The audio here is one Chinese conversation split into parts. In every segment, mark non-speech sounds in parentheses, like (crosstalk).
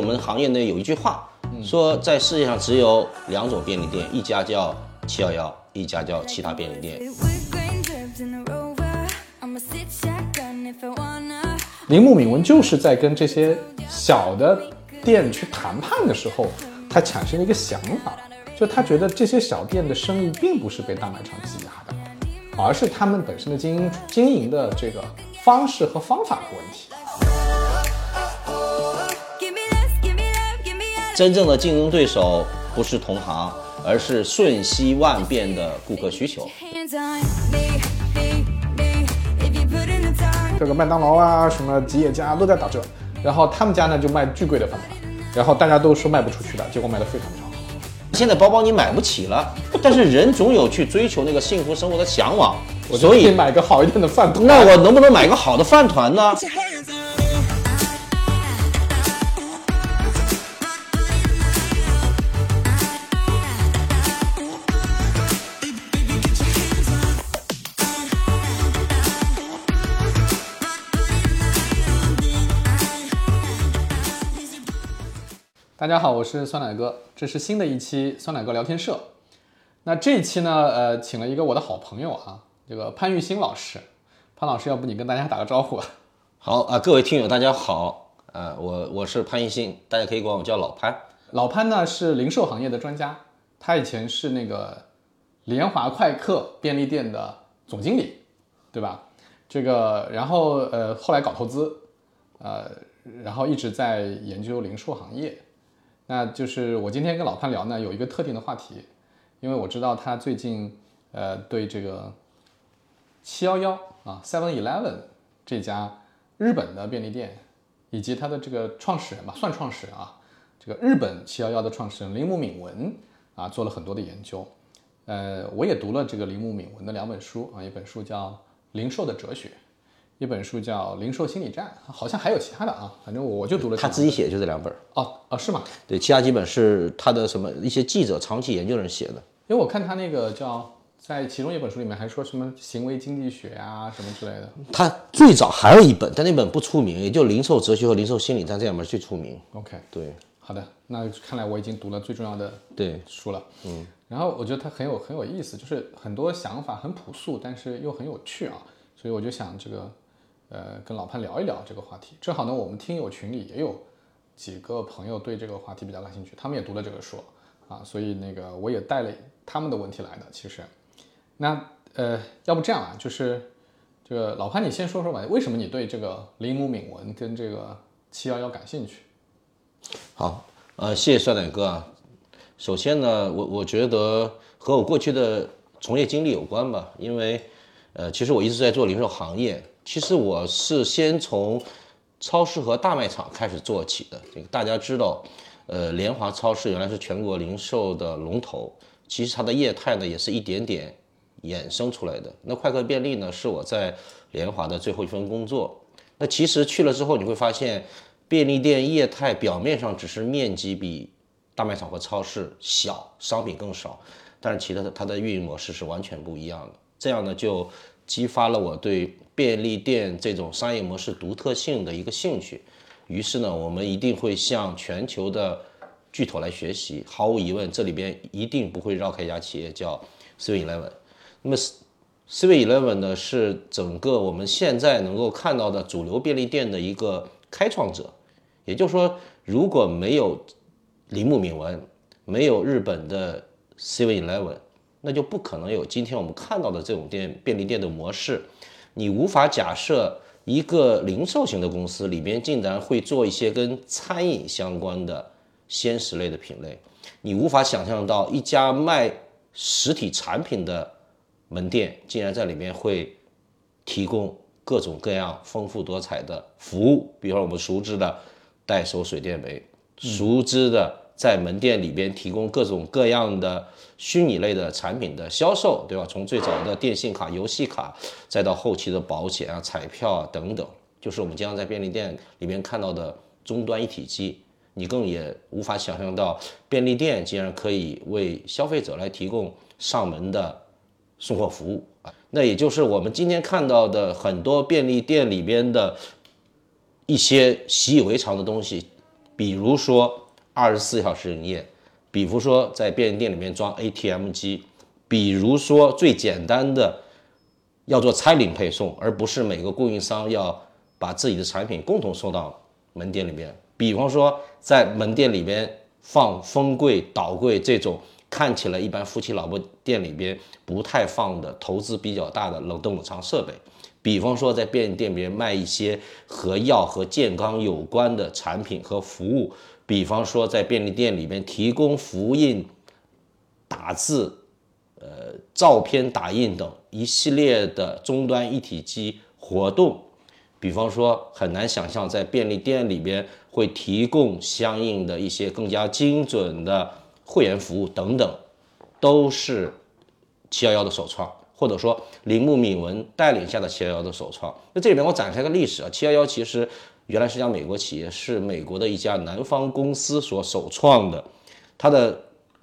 我们行业内有一句话，说在世界上只有两种便利店，一家叫七幺幺，一家叫其他便利店。铃木敏文就是在跟这些小的店去谈判的时候，他产生了一个想法，就他觉得这些小店的生意并不是被大卖场挤压的，而是他们本身的经营经营的这个方式和方法的问题。真正的竞争对手不是同行，而是瞬息万变的顾客需求。这个麦当劳啊，什么吉野家都在打折，然后他们家呢就卖巨贵的饭团，然后大家都说卖不出去的，结果卖的非常非常好。现在包包你买不起了，但是人总有去追求那个幸福生活的向往，所以买个好一点的饭团。那我能不能买个好的饭团呢？(laughs) 大家好，我是酸奶哥，这是新的一期酸奶哥聊天社。那这一期呢，呃，请了一个我的好朋友啊，这个潘玉新老师。潘老师，要不你跟大家打个招呼吧？好啊，各位听友大家好，呃，我我是潘玉新，大家可以管我叫老潘。老潘呢是零售行业的专家，他以前是那个联华快客便利店的总经理，对吧？这个，然后呃，后来搞投资，呃，然后一直在研究零售行业。那就是我今天跟老潘聊呢，有一个特定的话题，因为我知道他最近呃对这个七幺幺啊 Seven Eleven 这家日本的便利店，以及他的这个创始人吧，算创始人啊，这个日本七幺幺的创始人铃木敏文啊做了很多的研究。呃，我也读了这个铃木敏文的两本书啊，一本书叫《零售的哲学》，一本书叫《零售心理战》，好像还有其他的啊，反正我就读了。他自己写就这两本儿，哦哦是吗？对，其他几本是他的什么一些记者长期研究人写的。因为我看他那个叫在其中一本书里面还说什么行为经济学啊什么之类的。他最早还有一本，但那本不出名，也就《零售哲学》和《零售心理战》这两本最出名。OK，对好的，那看来我已经读了最重要的对，书了。嗯，然后我觉得它很有很有意思，就是很多想法很朴素，但是又很有趣啊，所以我就想这个呃跟老潘聊一聊这个话题。正好呢，我们听友群里也有几个朋友对这个话题比较感兴趣，他们也读了这个书啊，所以那个我也带了他们的问题来的。其实，那呃，要不这样啊，就是这个老潘，你先说说吧，为什么你对这个铃木敏文跟这个七幺幺感兴趣？好，呃，谢谢帅奶哥啊。首先呢，我我觉得和我过去的从业经历有关吧，因为呃，其实我一直在做零售行业，其实我是先从超市和大卖场开始做起的。这个大家知道，呃，联华超市原来是全国零售的龙头，其实它的业态呢也是一点点衍生出来的。那快客便利呢，是我在联华的最后一份工作。那其实去了之后，你会发现，便利店业态表面上只是面积比大卖场和超市小，商品更少，但是其他的它的运营模式是完全不一样的。这样呢，就激发了我对便利店这种商业模式独特性的一个兴趣。于是呢，我们一定会向全球的巨头来学习。毫无疑问，这里边一定不会绕开一家企业叫 Seven Eleven。那么 Seven Eleven 呢，是整个我们现在能够看到的主流便利店的一个开创者。也就是说，如果没有铃木敏文，没有日本的 Seven Eleven，那就不可能有今天我们看到的这种店便利店的模式。你无法假设一个零售型的公司里边竟然会做一些跟餐饮相关的鲜食类的品类，你无法想象到一家卖实体产品的门店竟然在里面会提供各种各样丰富多彩的服务，比如说我们熟知的代收水电煤，熟知的在门店里边提供各种各样的虚拟类的产品的销售，对吧？从最早的电信卡、游戏卡，再到后期的保险啊、彩票啊等等，就是我们经常在便利店里面看到的终端一体机。你更也无法想象到，便利店竟然可以为消费者来提供上门的送货服务啊！那也就是我们今天看到的很多便利店里边的一些习以为常的东西，比如说二十四小时营业，比如说在便利店里面装 ATM 机，比如说最简单的要做餐领配送，而不是每个供应商要把自己的产品共同送到门店里面。比方说在门店里边放封柜、倒柜这种看起来一般夫妻老婆店里边不太放的、投资比较大的冷冻冷藏设备。比方说，在便利店里面卖一些和药和健康有关的产品和服务；比方说，在便利店里面提供复印、打字、呃照片打印等一系列的终端一体机活动；比方说，很难想象在便利店里边会提供相应的一些更加精准的会员服务等等，都是七幺幺的首创。或者说铃木敏文带领下的七幺幺的首创，那这里面我展开个历史啊，七幺幺其实原来是家美国企业，是美国的一家南方公司所首创的，它的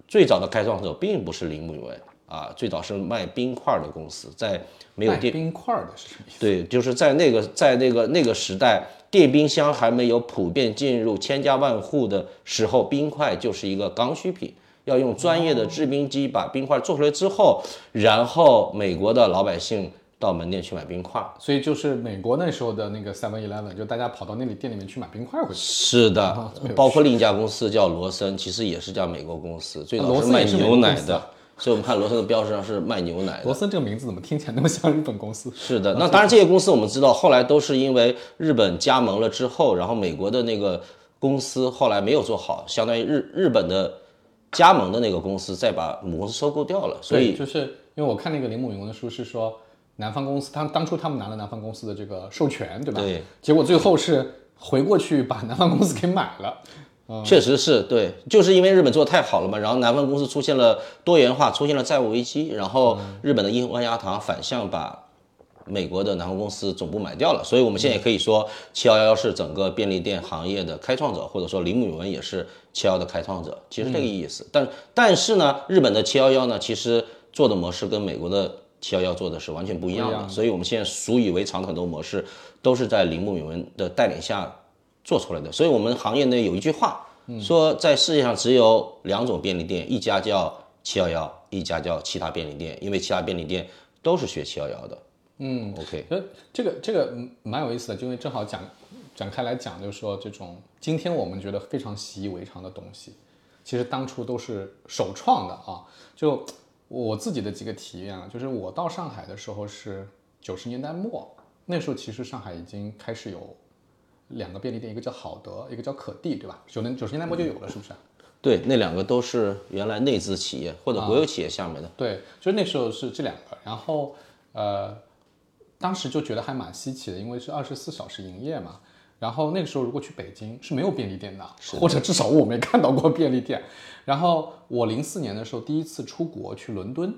最早的开创者并不是铃木敏文啊，最早是卖冰块的公司，在没有电冰块的是什么意思？对，就是在那个在那个那个时代，电冰箱还没有普遍进入千家万户的时候，冰块就是一个刚需品。要用专业的制冰机把冰块做出来之后，然后美国的老百姓到门店去买冰块，所以就是美国那时候的那个 Seven Eleven，就大家跑到那里店里面去买冰块回去。是的，包括另一家公司叫罗森，其实也是家美国公司，最早是卖牛奶的。(laughs) 所以我们看罗森的标识上是卖牛奶的。罗森这个名字怎么听起来那么像日本公司？是的，那当然这些公司我们知道，后来都是因为日本加盟了之后，然后美国的那个公司后来没有做好，相当于日日本的。加盟的那个公司再把母公司收购掉了，所以就是因为我看那个铃木敏文的书是说，南方公司他当初他们拿了南方公司的这个授权，对吧？对。结果最后是回过去把南方公司给买了。确实是对，就是因为日本做的太好了嘛，然后南方公司出现了多元化，出现了债务危机，然后日本的樱花牙堂反向把。美国的南方公司总部买掉了，所以我们现在也可以说七幺幺是整个便利店行业的开创者，或者说铃木敏文也是七幺的开创者，其实这个意思。但但是呢，日本的七幺幺呢，其实做的模式跟美国的七幺幺做的是完全不一样的，所以我们现在习以为常的很多模式都是在铃木敏文的带领下做出来的。所以我们行业内有一句话说，在世界上只有两种便利店，一家叫七幺幺，一家叫其他便利店，因为其他便利店都是学七幺幺的。嗯，OK，呃，这个这个蛮有意思的，因为正好讲展开来讲，就是说这种今天我们觉得非常习以为常的东西，其实当初都是首创的啊。就我自己的几个体验啊，就是我到上海的时候是九十年代末，那时候其实上海已经开始有两个便利店，一个叫好德，一个叫可地，对吧？九年九十年代末就有了，是不是？对，那两个都是原来内资企业或者国有企业下面的。对，就是那时候是这两个，然后呃。当时就觉得还蛮稀奇的，因为是二十四小时营业嘛。然后那个时候如果去北京是没有便利店的，或者至少我没看到过便利店。然后我零四年的时候第一次出国去伦敦，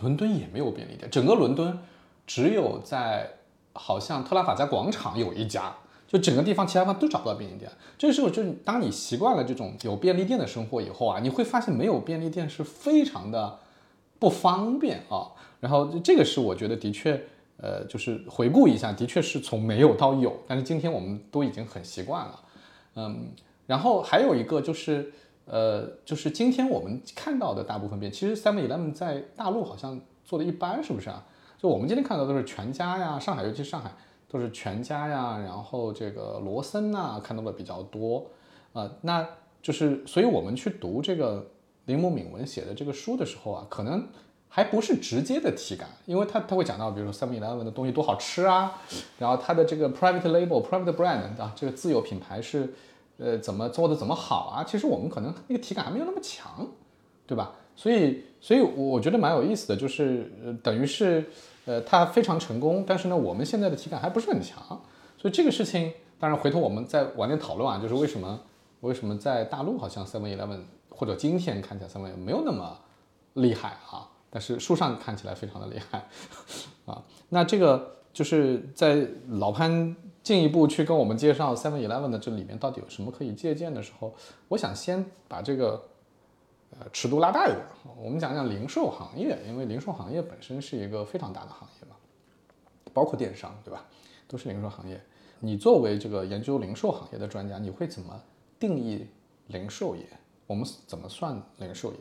伦敦也没有便利店，整个伦敦只有在好像特拉法加广场有一家，就整个地方其他地方都找不到便利店。这个时候就是当你习惯了这种有便利店的生活以后啊，你会发现没有便利店是非常的不方便啊。然后这个是我觉得的确。呃，就是回顾一下，的确是从没有到有，但是今天我们都已经很习惯了，嗯，然后还有一个就是，呃，就是今天我们看到的大部分店，其实 Seven Eleven 在大陆好像做的一般，是不是啊？就我们今天看到都是全家呀，上海尤其上海都是全家呀，然后这个罗森呐看到的比较多，啊，那就是所以我们去读这个铃木敏文写的这个书的时候啊，可能。还不是直接的体感，因为他他会讲到，比如说 Seven Eleven 的东西多好吃啊，然后它的这个 private label、private brand 啊，这个自有品牌是，呃，怎么做的怎么好啊？其实我们可能那个体感还没有那么强，对吧？所以，所以我觉得蛮有意思的，就是呃，等于是，呃，它非常成功，但是呢，我们现在的体感还不是很强，所以这个事情，当然回头我们再晚点讨论啊，就是为什么为什么在大陆好像 Seven Eleven 或者今天看起来 Seven Eleven 没有那么厉害啊？但是书上看起来非常的厉害，啊，那这个就是在老潘进一步去跟我们介绍 Seven Eleven 的这里面到底有什么可以借鉴的时候，我想先把这个呃尺度拉大一点，我们讲讲零售行业，因为零售行业本身是一个非常大的行业嘛，包括电商，对吧？都是零售行业。你作为这个研究零售行业的专家，你会怎么定义零售业？我们怎么算零售业？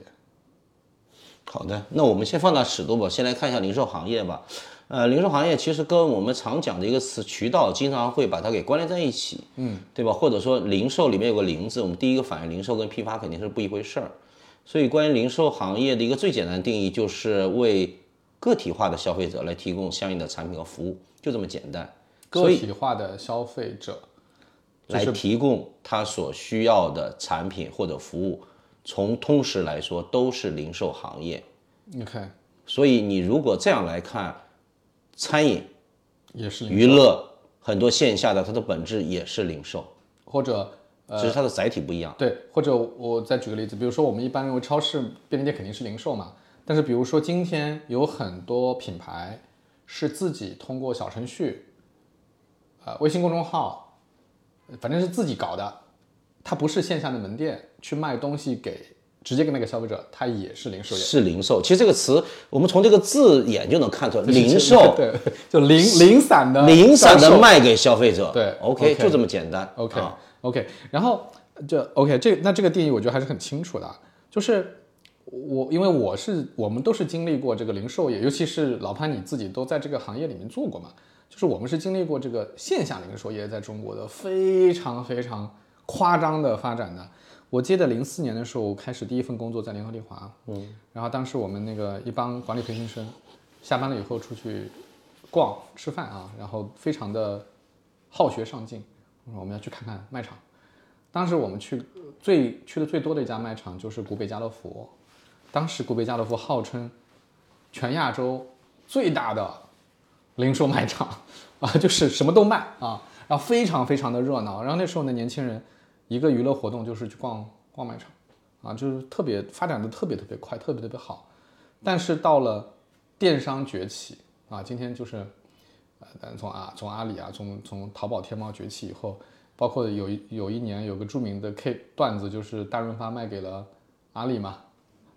好的，那我们先放大尺度吧，先来看一下零售行业吧。呃，零售行业其实跟我们常讲的一个词渠道，经常会把它给关联在一起，嗯，对吧？或者说零售里面有个零字，我们第一个反应零售跟批发肯定是不一回事儿。所以，关于零售行业的一个最简单的定义，就是为个体化的消费者来提供相应的产品和服务，就这么简单。个体化的消费者来提供他所需要的产品或者服务，从通识来说都是零售行业。你看，所以你如果这样来看，餐饮也是娱乐很多线下的，它的本质也是零售，或者只是它的载体不一样。对，或者我再举个例子，比如说我们一般认为超市、便利店肯定是零售嘛，但是比如说今天有很多品牌是自己通过小程序。呃，微信公众号，反正是自己搞的，它不是线下的门店去卖东西给直接给那个消费者，它也是零售业。是零售，其实这个词我们从这个字眼就能看出来，零售对，就零零散的零散的卖给消费者。对，OK，就这么简单。OK，OK，然后就 OK，这那这个定义我觉得还是很清楚的，就是我因为我是我们都是经历过这个零售业，尤其是老潘你自己都在这个行业里面做过嘛。就是我们是经历过这个线下零售业在中国的非常非常夸张的发展的。我记得零四年的时候开始第一份工作在联合利华，嗯，然后当时我们那个一帮管理培训生，下班了以后出去逛吃饭啊，然后非常的好学上进，我们要去看看卖场。当时我们去最去的最多的一家卖场就是古北家乐福，当时古北家乐福号称全亚洲最大的。零售卖场 (laughs) 啊，就是什么都卖啊，然后非常非常的热闹。然后那时候的，年轻人一个娱乐活动就是去逛逛卖场啊，就是特别发展的特别特别快，特别特别好。但是到了电商崛起啊，今天就是呃，从啊从阿里啊，从从淘宝天猫崛起以后，包括有一有一年有个著名的 K 段子，就是大润发卖给了阿里嘛。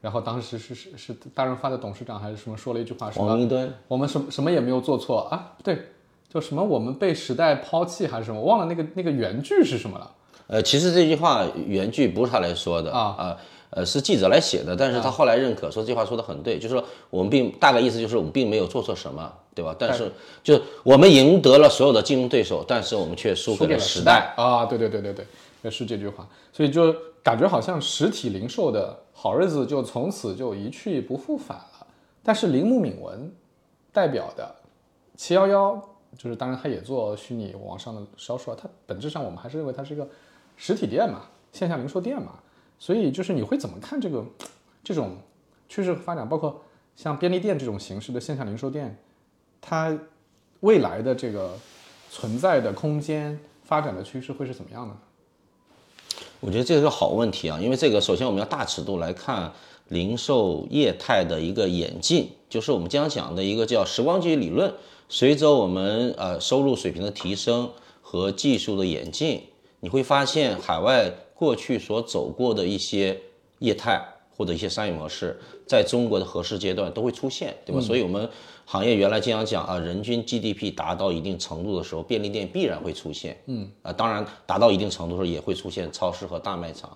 然后当时是是是大润发的董事长还是什么说了一句话，王一敦，我们什什么也没有做错啊，对，就什么我们被时代抛弃还是什么，忘了那个那个原句是什么了。呃，其实这句话原句不是他来说的啊啊，呃是记者来写的，但是他后来认可说这句话说的很对，就是说我们并大概意思就是我们并没有做错什么，对吧？但是就我们赢得了所有的竞争对手，但是我们却输给了时代啊，对对对对对，是这句话，所以就感觉好像实体零售的。好日子就从此就一去不复返了。但是铃木敏文代表的七幺幺，就是当然他也做虚拟网上的销售，它本质上我们还是认为它是一个实体店嘛，线下零售店嘛。所以就是你会怎么看这个这种趋势发展？包括像便利店这种形式的线下零售店，它未来的这个存在的空间发展的趋势会是怎么样的？我觉得这是个好问题啊，因为这个首先我们要大尺度来看零售业态的一个演进，就是我们经常讲的一个叫时光机理论。随着我们呃收入水平的提升和技术的演进，你会发现海外过去所走过的一些业态或者一些商业模式，在中国的合适阶段都会出现，对吧？所以我们。行业原来经常讲啊，人均 GDP 达到一定程度的时候，便利店必然会出现。嗯啊，当然达到一定程度的时候也会出现超市和大卖场，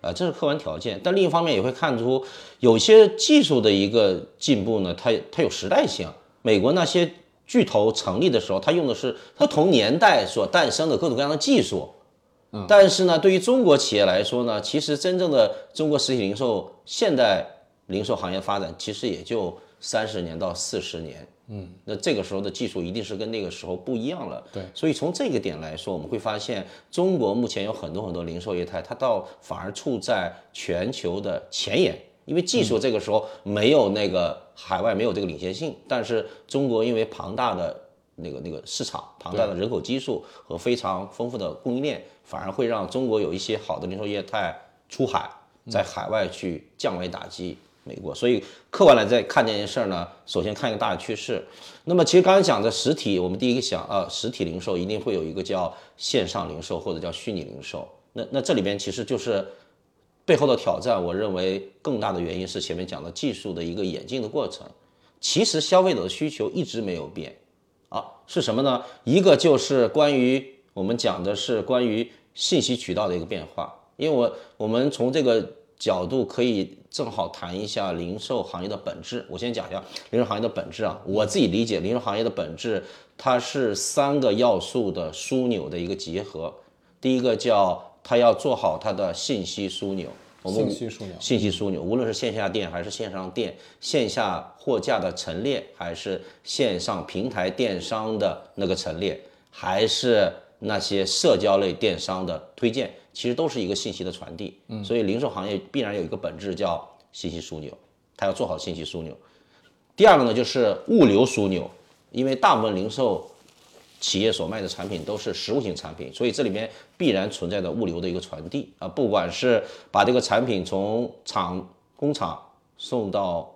啊，这是客观条件。但另一方面也会看出有些技术的一个进步呢，它它有时代性。美国那些巨头成立的时候，它用的是不同年代所诞生的各种各样的技术。嗯，但是呢，对于中国企业来说呢，其实真正的中国实体零售现代零售行业发展，其实也就。三十年到四十年，嗯，那这个时候的技术一定是跟那个时候不一样了。对，所以从这个点来说，我们会发现中国目前有很多很多零售业态，它倒反而处在全球的前沿，因为技术这个时候没有那个海外没有这个领先性，但是中国因为庞大的那个那个市场、庞大的人口基数和非常丰富的供应链，反而会让中国有一些好的零售业态出海，在海外去降维打击。美国，所以客观来在看这件事儿呢，首先看一个大的趋势。那么其实刚才讲的实体，我们第一个想啊，实体零售一定会有一个叫线上零售或者叫虚拟零售。那那这里边其实就是背后的挑战。我认为更大的原因是前面讲的技术的一个演进的过程。其实消费者的需求一直没有变啊，是什么呢？一个就是关于我们讲的是关于信息渠道的一个变化。因为我我们从这个角度可以正好谈一下零售行业的本质。我先讲一下零售行业的本质啊，我自己理解零售行业的本质，它是三个要素的枢纽的一个结合。第一个叫它要做好它的信息枢纽，我们信息枢纽，信息枢纽，无论是线下店还是线上店，线下货架的陈列，还是线上平台电商的那个陈列，还是那些社交类电商的推荐，其实都是一个信息的传递。嗯，所以零售行业必然有一个本质叫信息枢纽，它要做好信息枢纽。第二个呢，就是物流枢纽，因为大部分零售企业所卖的产品都是实物型产品，所以这里面必然存在着物流的一个传递啊，不管是把这个产品从厂工厂送到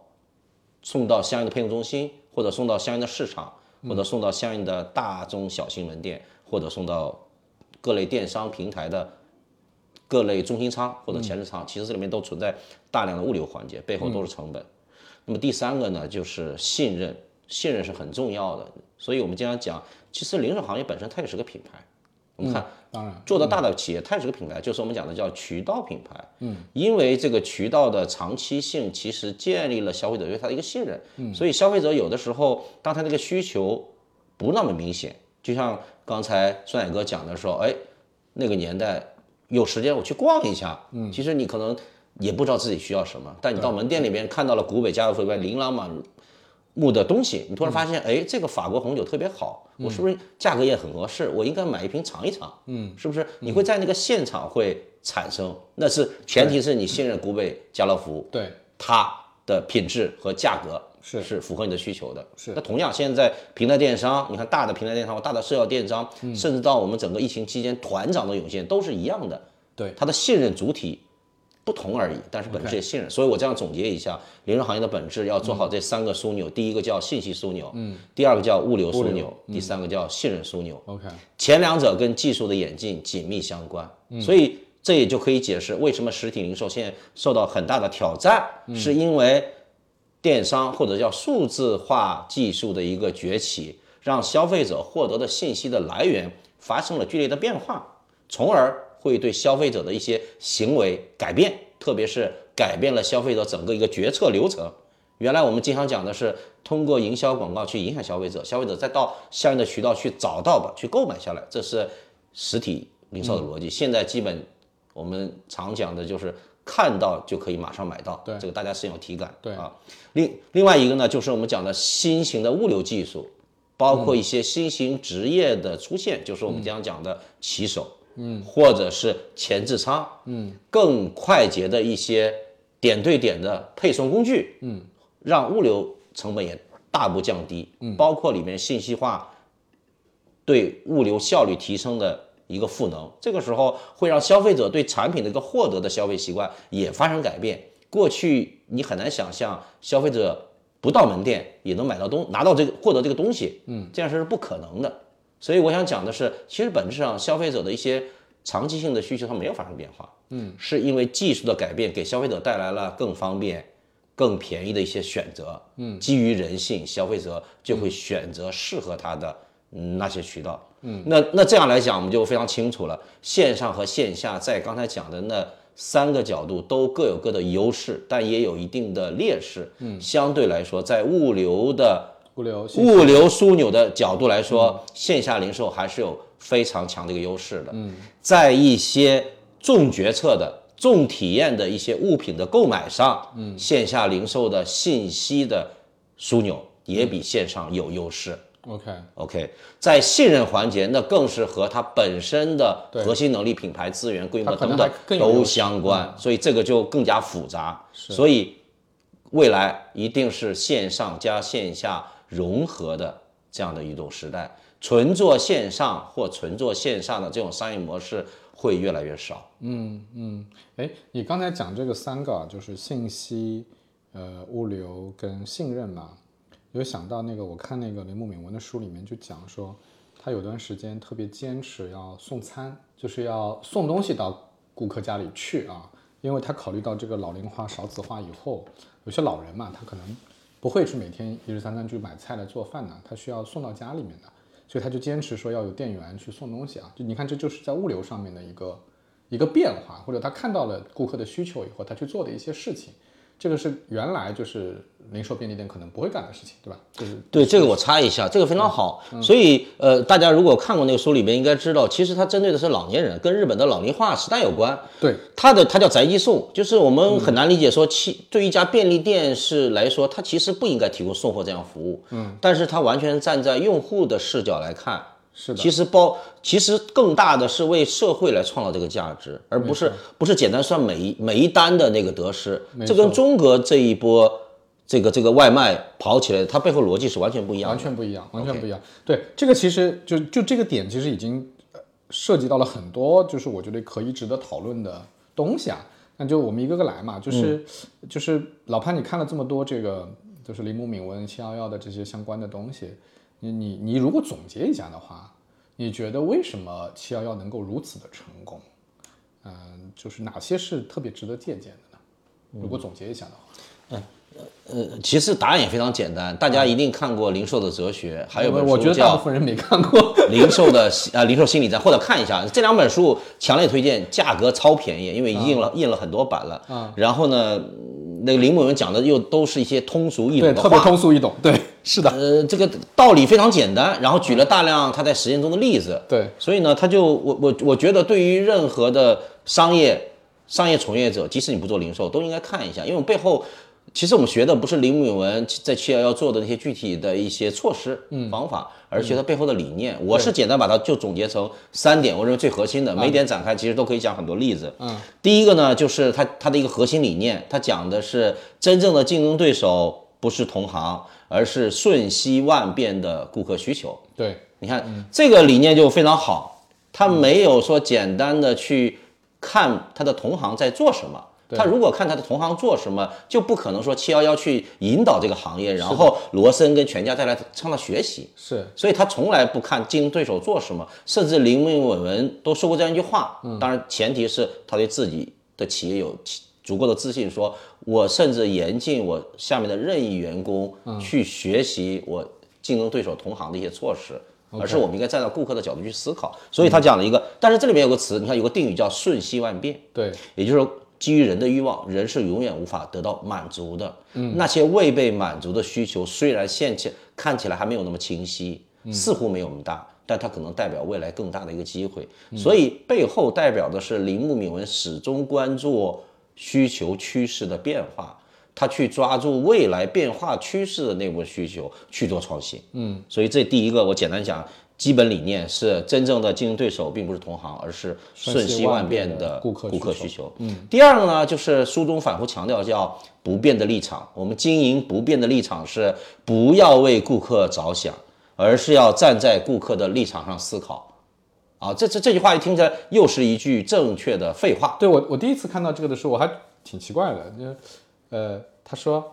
送到相应的配送中心，或者送到相应的市场，或者送到相应的大中小型门店，或者送到各类电商平台的各类中心仓或者前置仓，其实这里面都存在大量的物流环节，背后都是成本。那么第三个呢，就是信任，信任是很重要的。所以我们经常讲，其实零售行业本身它也是个品牌。我们看，当然做得大的企业，它也是个品牌，就是我们讲的叫渠道品牌。嗯，因为这个渠道的长期性，其实建立了消费者对它的一个信任。嗯，所以消费者有的时候，当他这个需求不那么明显，就像刚才孙海哥讲的说，哎，那个年代有时间我去逛一下。嗯，其实你可能也不知道自己需要什么，但你到门店里边看到了古北家乐福里边琳琅满目的东西，你突然发现，哎，这个法国红酒特别好，我是不是价格也很合适？我应该买一瓶尝一尝，嗯，是不是？你会在那个现场会产生，那是前提是你信任古北家乐福，对，它的品质和价格是是符合你的需求的。是那同样，现在平台电商，你看大的平台电商、大的社交电商，甚至到我们整个疫情期间团长的涌现，都是一样的。对，它的信任主体不同而已，但是本质也信任。所以我这样总结一下，零售行业的本质要做好这三个枢纽：第一个叫信息枢纽，嗯，第二个叫物流枢纽，第三个叫信任枢纽。OK，前两者跟技术的演进紧密相关，所以这也就可以解释为什么实体零售现在受到很大的挑战，是因为电商或者叫数字化技术的一个崛起，让消费者获得的信息的来源发生了剧烈的变化，从而会对消费者的一些行为改变，特别是改变了消费者整个一个决策流程。原来我们经常讲的是通过营销广告去影响消费者，消费者再到相应的渠道去找到吧，去购买下来，这是实体零售的逻辑。现在基本我们常讲的就是看到就可以马上买到，对。这个大家深有体感。对。啊，另另外一个呢，就是我们讲的新型的物流技术，包括一些新型职业的出现，就是我们经常讲的骑手，嗯，或者是前置仓，嗯，更快捷的一些点对点的配送工具，嗯，让物流成本也大步降低，嗯，包括里面信息化对物流效率提升的一个赋能，这个时候会让消费者对产品的一个获得的消费习惯也发生改变。过去你很难想象消费者不到门店也能买到东拿到这个获得这个东西，嗯，这样是不可能的。所以我想讲的是，其实本质上消费者的一些长期性的需求它没有发生变化，嗯，是因为技术的改变给消费者带来了更方便、更便宜的一些选择，嗯，基于人性，消费者就会选择适合他的嗯那些渠道，嗯，那那这样来讲，我们就非常清楚了，线上和线下在刚才讲的那三个角度都各有各的优势，但也有一定的劣势，嗯，相对来说，在物流的物流物流枢纽的角度来说，线下零售还是有非常强的一个优势的。嗯，在一些重决策的、重体验的一些物品的购买上，嗯，线下零售的信息的枢纽也比线上有优势。OK，OK，在信任环节，那更是和它本身的核心能力、品牌资源、规模等等都相关，所以这个就更加复杂。所以未来一定是线上加线下融合的这样的一种时代，纯做线上或纯做线上的这种商业模式会越来越少。嗯嗯。哎，你刚才讲这个三个啊，就是信息、呃物流跟信任嘛，有想到那个我看那个铃木敏文的书里面就讲说，他有段时间特别坚持要送餐，就是要送东西到顾客家里去啊，因为他考虑到这个老龄化、少子化以后，有些老人嘛，他可能不会是每天一日三餐去买菜来做饭的，他需要送到家里面的，所以他就坚持说要有店员去送东西啊，就你看这就是在物流上面的一个一个变化，或者他看到了顾客的需求以后，他去做的一些事情，这个是原来就是零售便利店可能不会干的事情，对吧？就是对这个我插一下，这个非常好。所以呃，大家如果看过那个书里边，应该知道，其实它针对的是老年人，跟日本的老龄化时代有关。对，它的它叫宅急送，就是我们很难理解说，其对一家便利店是来说，它其实不应该提供送货这样服务。嗯，但是它完全站在用户的视角来看。是的，其实包其实更大的是为社会来创造这个价值，而不是不是简单算每一每一单的那个得失。这跟中国这一波这个这个外卖跑起来，它背后逻辑是完全不一样的。完全不一样，完全不一样。对，这个其实就就这个点，其实已经呃涉及到了很多，就是我觉得可以值得讨论的东西啊。那就我们一个个来嘛，就是、就是老潘，你看了这么多这个就是铃木敏文、七幺幺的这些相关的东西，你你你如果总结一下的话，你觉得为什么七幺幺能够如此的成功？嗯、就是哪些是特别值得借鉴的呢？如果总结一下的话。嗯呃，其实答案也非常简单，大家一定看过《零售的哲学》，还有本我觉得大部分人没看过。(laughs) 零售的呃零售心理战，或者看一下这两本书，强烈推荐，价格超便宜，因为印了、印了很多版了。啊然后呢，嗯那个林某人讲的又都是一些通俗易懂对，特别。通俗易懂。对，是的，呃，这个道理非常简单，然后举了大量他在实践中的例子。对，所以呢，他就我我我觉得对于任何的商业商业从业者，即使你不做零售，都应该看一下，因为背后其实我们学的不是林敏文在七幺幺做的那些具体的一些措施、方法，而学它背后的理念。我是简单把它就总结成三点，我认为最核心的，每点展开其实都可以讲很多例子。嗯，第一个呢，就是它它的一个核心理念，它讲的是真正的竞争对手不是同行，而是瞬息万变的顾客需求。对，你看、这个理念就非常好，他没有说简单的去看他的同行在做什么。他如果看他的同行做什么，就不可能说七幺幺去引导这个行业，然后罗森跟全家再来向他学习。是所以他从来不看竞争对手做什么，甚至林文文都说过这样一句话。当然，前提是他对自己的企业有足够的自信，说我甚至严禁我下面的任意员工去学习我竞争对手同行的一些措施。而是我们应该站在顾客的角度去思考，所以他讲了一个，但是这里面有个词，你看有个定语叫瞬息万变，对，也就是说，基于人的欲望，人是永远无法得到满足的。嗯，那些未被满足的需求，虽然现前看起来还没有那么清晰，似乎没有那么大，但它可能代表未来更大的一个机会。所以背后代表的是铃木敏文始终关注需求趋势的变化。他去抓住未来变化趋势的那部分需求去做创新，嗯，所以这第一个我简单讲，基本理念是真正的竞争对手并不是同行，而是瞬息万变的顾客顾客需需求。嗯，第二个呢，就是书中反复强调叫不变的立场。我们经营不变的立场是不要为顾客着想，而是要站在顾客的立场上思考。啊，这这这句话一听起来又是一句正确的废话。对我我第一次看到这个的时候，我还挺奇怪的，就呃，他说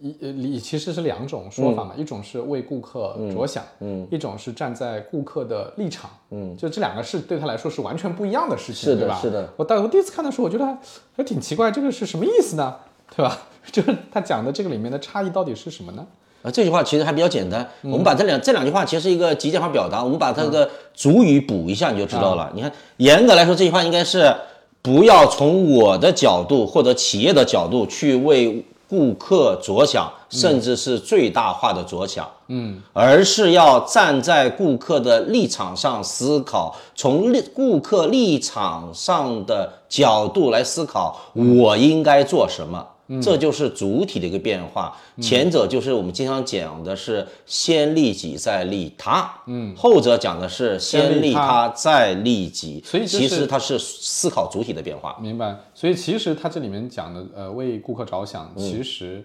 一呃理其实是两种说法嘛，一种是为顾客着想，嗯，一种是站在顾客的立场，嗯，就这两个是对他来说是完全不一样的事情，是的对吧？是的。我当我第一次看的时候，我觉得还还挺奇怪，这个是什么意思呢？对吧？(laughs) 就是他讲的这个里面的差异到底是什么呢？啊，这句话其实还比较简单。我们把这两这两句话其实是一个极简化表达，我们把它的主语补一下，你就知道了。你看，严格来说，这句话应该是不要从我的角度或者企业的角度去为顾客着想，甚至是最大化的着想。嗯，而是要站在顾客的立场上思考，从立顾客立场上的角度来思考，我应该做什么。这就是主体的一个变化。前者就是我们经常讲的是先利己再利他，嗯，后者讲的是先利他。再利己。所以就是其实它是思考主体的变化。明白。所以其实它这里面讲的，呃，为顾客着想，嗯。其实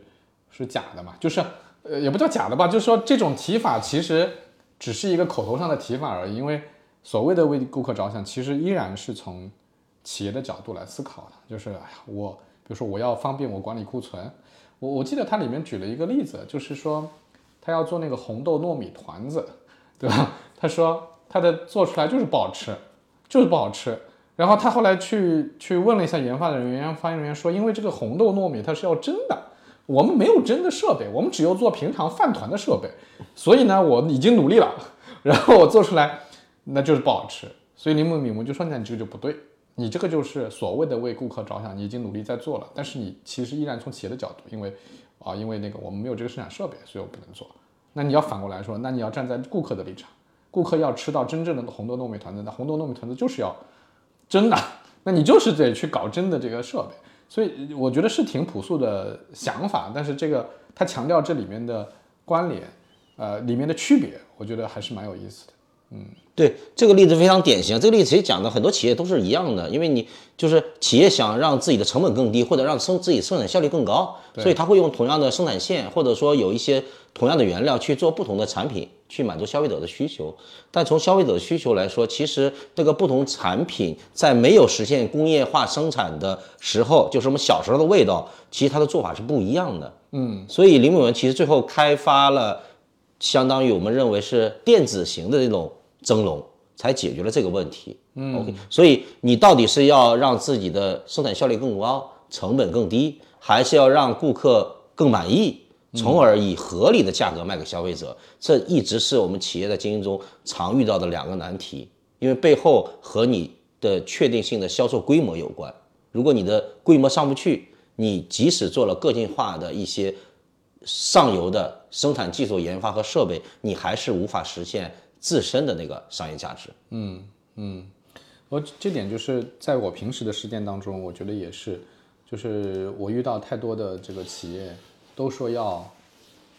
是假的嘛，就是呃，也不叫假的吧，就是说这种提法其实只是一个口头上的提法而已，因为所谓的为顾客着想，其实依然是从企业的角度来思考的，就是哎呀，我比如说我要方便我管理库存，我我记得它里面举了一个例子，就是说他要做那个红豆糯米团子，对吧？他说他的做出来就是不好吃，就是不好吃。然后他后来去去问了一下研发的人员，研发人员说，因为这个红豆糯米它是要蒸的，我们没有蒸的设备，我们只有做平常饭团的设备，所以呢，我已经努力了，然后我做出来那就是不好吃。所以铃木敏文就说，那你这个就不对，你这个就是所谓的为顾客着想，你已经努力在做了，但是你其实依然从企业的角度，因为啊，因为那个我们没有这个生产设备，所以我不能做。那你要反过来说，那你要站在顾客的立场，顾客要吃到真正的红豆糯米团子，那红豆糯米团子就是要真的，那你就是得去搞真的这个设备。所以我觉得是挺朴素的想法，但是这个他强调这里面的关联，呃，里面的区别，我觉得还是蛮有意思的。对这个例子非常典型，这个例子其实讲的很多企业都是一样的，因为你就是企业想让自己的成本更低，或者让生自己生产效率更高，所以他会用同样的生产线，或者说有一些同样的原料去做不同的产品，去满足消费者的需求。但从消费者的需求来说，其实这个不同产品在没有实现工业化生产的时候，就是我们小时候的味道，其实它的做法是不一样的。嗯，所以林美文其实最后开发了。相当于我们认为是电子型的这种蒸笼，才解决了这个问题。嗯，OK，所以你到底是要让自己的生产效率更高，成本更低，还是要让顾客更满意，从而以合理的价格卖给消费者？这一直是我们企业在经营中常遇到的两个难题，因为背后和你的确定性的销售规模有关。如果你的规模上不去，你即使做了个性化的一些。上游的生产技术研发和设备，你还是无法实现自身的那个商业价值。嗯嗯，我这点就是在我平时的实践当中，我觉得也是，就是我遇到太多的这个企业都说要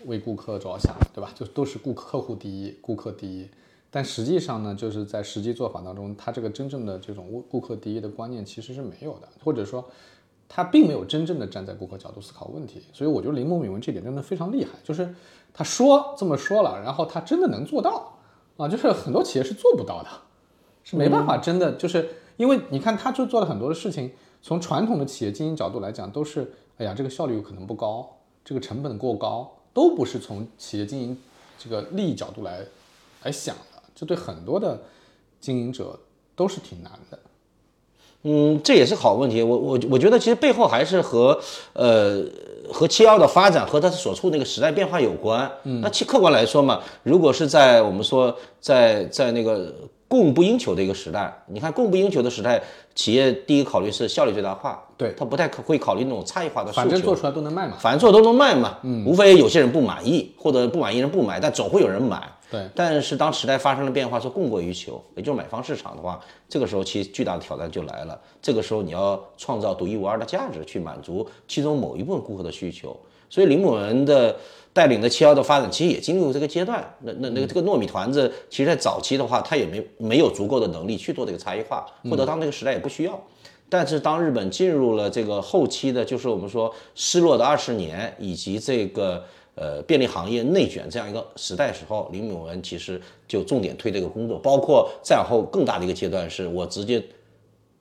为顾客着想，对吧？就都是顾客户第一，顾客第一。但实际上呢，就是在实际做法当中，他这个真正的这种顾客第一的观念其实是没有的，或者说。他并没有真正的站在顾客角度思考问题，所以我觉得林梦敏文这点真的非常厉害，就是他说这么说了，然后他真的能做到啊，就是很多企业是做不到的，是没办法真的，就是因为你看他就做了很多的事情，从传统的企业经营角度来讲，都是哎呀这个效率可能不高，这个成本过高，都不是从企业经营这个利益角度来来想的，这对很多的经营者都是挺难的。嗯，这也是好问题。我我我觉得其实背后还是和呃和七幺的发展和它所处那个时代变化有关。嗯，那其客观来说嘛，如果是在我们说在在那个供不应求的一个时代，你看供不应求的时代，企业第一考虑是效率最大化，对，他不太会考虑那种差异化的，反正做出来都能卖嘛，反正做都能卖嘛。嗯，无非有些人不满意或者不满意人不买，但总会有人买。对，但是当时代发生了变化，说供过于求，也就是买方市场的话，这个时候其实巨大的挑战就来了。这个时候你要创造独一无二的价值，去满足其中某一部分顾客的需求。所以林某人的带领的七幺的发展，其实也经历过这个阶段。那那那个这个糯米团子，其实在早期的话，它也没没有足够的能力去做这个差异化，或者当那个时代也不需要。但是当日本进入了这个后期的，就是我们说失落的二十年，以及这个。呃，便利行业内卷这样一个时代时候，林永文其实就重点推这个工作，包括再往后更大的一个阶段，是我直接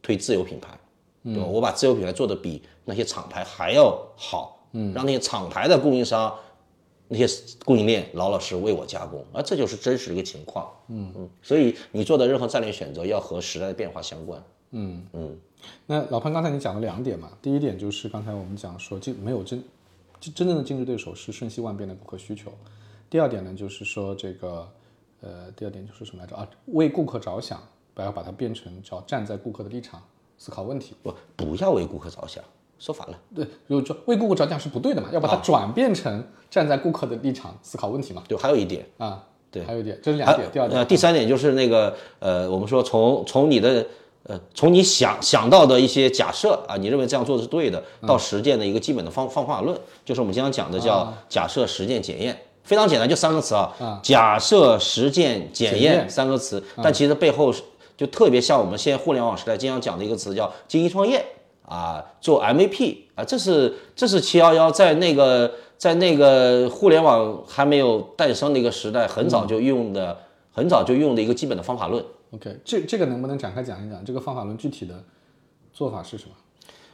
推自有品牌，对吧？我把自有品牌做的比那些厂牌还要好，嗯，让那些厂牌的供应商、那些供应链老老实为我加工，而，这就是真实的一个情况，嗯嗯。所以你做的任何战略选择要和时代的变化相关，嗯嗯。那老潘刚才你讲了两点嘛，第一点就是刚才我们讲说就没有真。真正的竞争对手是瞬息万变的顾客需求。第二点呢，就是说这个，呃，第二点就是什么来着啊？为顾客着想，不要把它变成叫站在顾客的立场思考问题。不，不要为顾客着想，说反了。对，就说为顾客着想是不对的嘛，要把它转变成站在顾客的立场思考问题嘛。对，还有一点啊，对，还有一点，这是两点。第二点，呃，第三点就是那个，呃，我们说从从你的。呃，从你想想到的一些假设啊，你认为这样做的是对的，到实践的一个基本的方方法论，就是我们经常讲的叫假设、实践、检验，非常简单，就三个词啊，假设、实践、检验三个词，但其实背后就特别像我们现在互联网时代经常讲的一个词叫精益创业啊，做 MVP 啊，这是这是七幺幺在那个在那个互联网还没有诞生的一个时代，很早就用的，很早就用的一个基本的方法论。OK，这这个能不能展开讲一讲？这个方法论具体的做法是什么？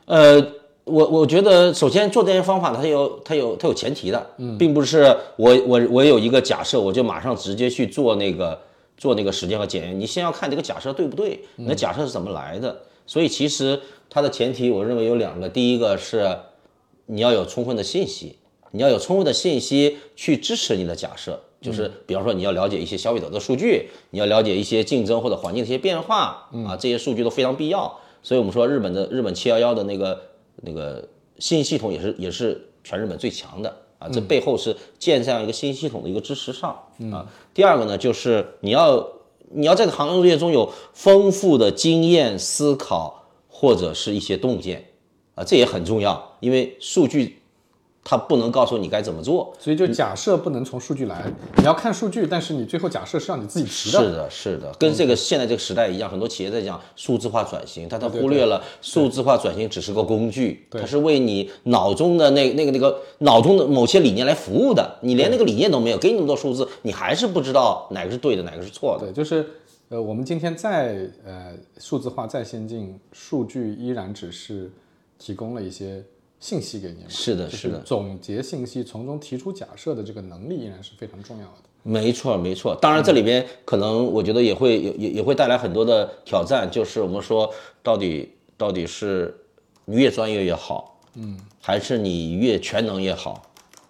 呃，我我觉得首先做这些方法，它有它有它有前提的，嗯，并不是我我我有一个假设，我就马上直接去做那个做那个实践和检验。你先要看这个假设对不对？你的假设是怎么来的？所以其实它的前提，我认为有两个，第一个是你要有充分的信息，你要有充分的信息去支持你的假设。就是，比方说你要了解一些消费者的数据，你要了解一些竞争或者环境的一些变化啊，这些数据都非常必要。所以我们说日本的日本七幺幺的那个那个信息系统也是也是全日本最强的啊，这背后是建这样一个信息系统的一个支持上啊。第二个呢，就是你要你要在这个行业中有丰富的经验思考或者是一些洞见啊，这也很重要，因为数据它不能告诉你该怎么做。所以就假设不能从数据来，你要看数据，但是你最后假设是让你自己提的。是的，是的，跟这个现在这个时代一样，很多企业在讲数字化转型，但他忽略了数字化转型只是个工具，它是为你脑中的那那个那个脑中的某些理念来服务的。你连那个理念都没有，给你那么多数字，你还是不知道哪个是对的，哪个是错的。对，就是呃，我们今天再呃数字化再先进，数据依然只是提供了一些信息给你嘛。是的，是的，总结信息，从中提出假设的这个能力依然是非常重要的。没错，没错。当然，这里边可能我觉得也会也也也会带来很多的挑战，就是我们说到底到底是你越专业越好，嗯，还是你越全能越好，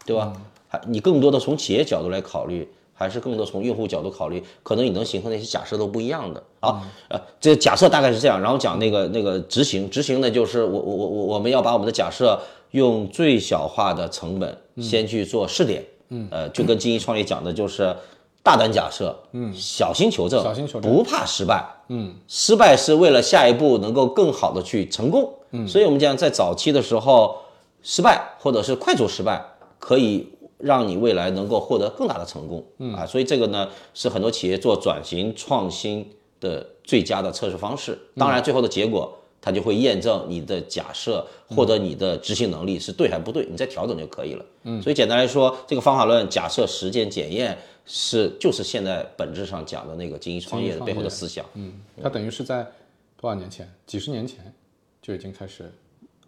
对吧？还你更多的从企业角度来考虑，还是更多从用户角度考虑，可能你能形成那些假设都不一样的。啊。呃，这假设大概是这样，然后讲那个那个执行，执行呢就是我我我我我们要把我们的假设用最小化的成本先去做试点。嗯，呃，就跟精益创业讲的就是大胆假设，嗯，小心求证，小心求证不怕失败，嗯，失败是为了下一步能够更好的去成功，嗯，所以我们讲在早期的时候，失败或者是快速失败，可以让你未来能够获得更大的成功，嗯啊，所以这个呢是很多企业做转型创新的最佳的测试方式，当然最后的结果。它就会验证你的假设或者你的执行能力是对还不对，你再调整就可以了。嗯，所以简单来说，这个方法论假设实践检验是就是现在本质上讲的那个精益创业的背后的思想。嗯，它等于是在多少年前，几十年前就已经开始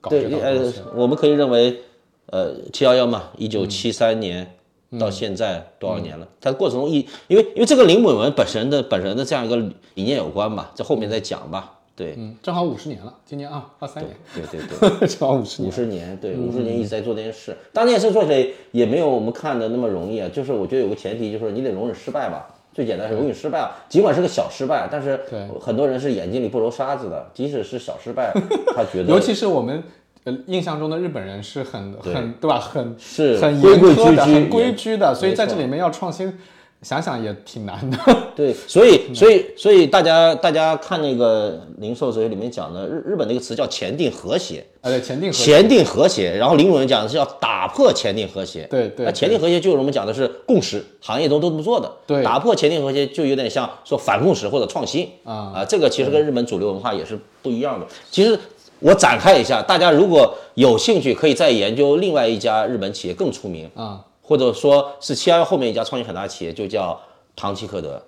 搞这对，套东西了。呃，我们可以认为，呃，七幺幺嘛，一九七三年到现在多少年了？它的过程中一，因为因为这个林本文本身的本人的这样一个理念有关吧，在后面再讲吧。对，嗯，正好五十年了，今年啊，二三年，对对对。(laughs) 正好五十五年。十年，对，五十年一直在做这件事。当然，这件事做起来也没有我们看的那么容易啊。就是我觉得有个前提，就是你得容忍失败吧。最简单是容忍失败啊，尽管是个小失败，但是很多人是眼睛里不揉沙子的，即使是小失败，(laughs) 他觉得尤其是我们呃印象中的日本人是很很对吧？很是很严苛的、矩矩很规矩的，所以在这里面要创新，想想也挺难的。(laughs) 对，所以所以所以大家大家看那个零售哲学里面讲的日日本那个词叫前定和谐，啊，对，前定和前定和谐，然后林主任讲的是要打破前定和谐。对对那前定和谐就是我们讲的是共识，行业中都这么做的。对打破前定和谐就有点像说反共识或者创新啊啊，这个其实跟日本主流文化也是不一样的。其实我展开一下，大家如果有兴趣，可以再研究另外一家日本企业更出名，啊，或者说是七幺幺后面一家创新很大的企业，就叫唐吉诃德。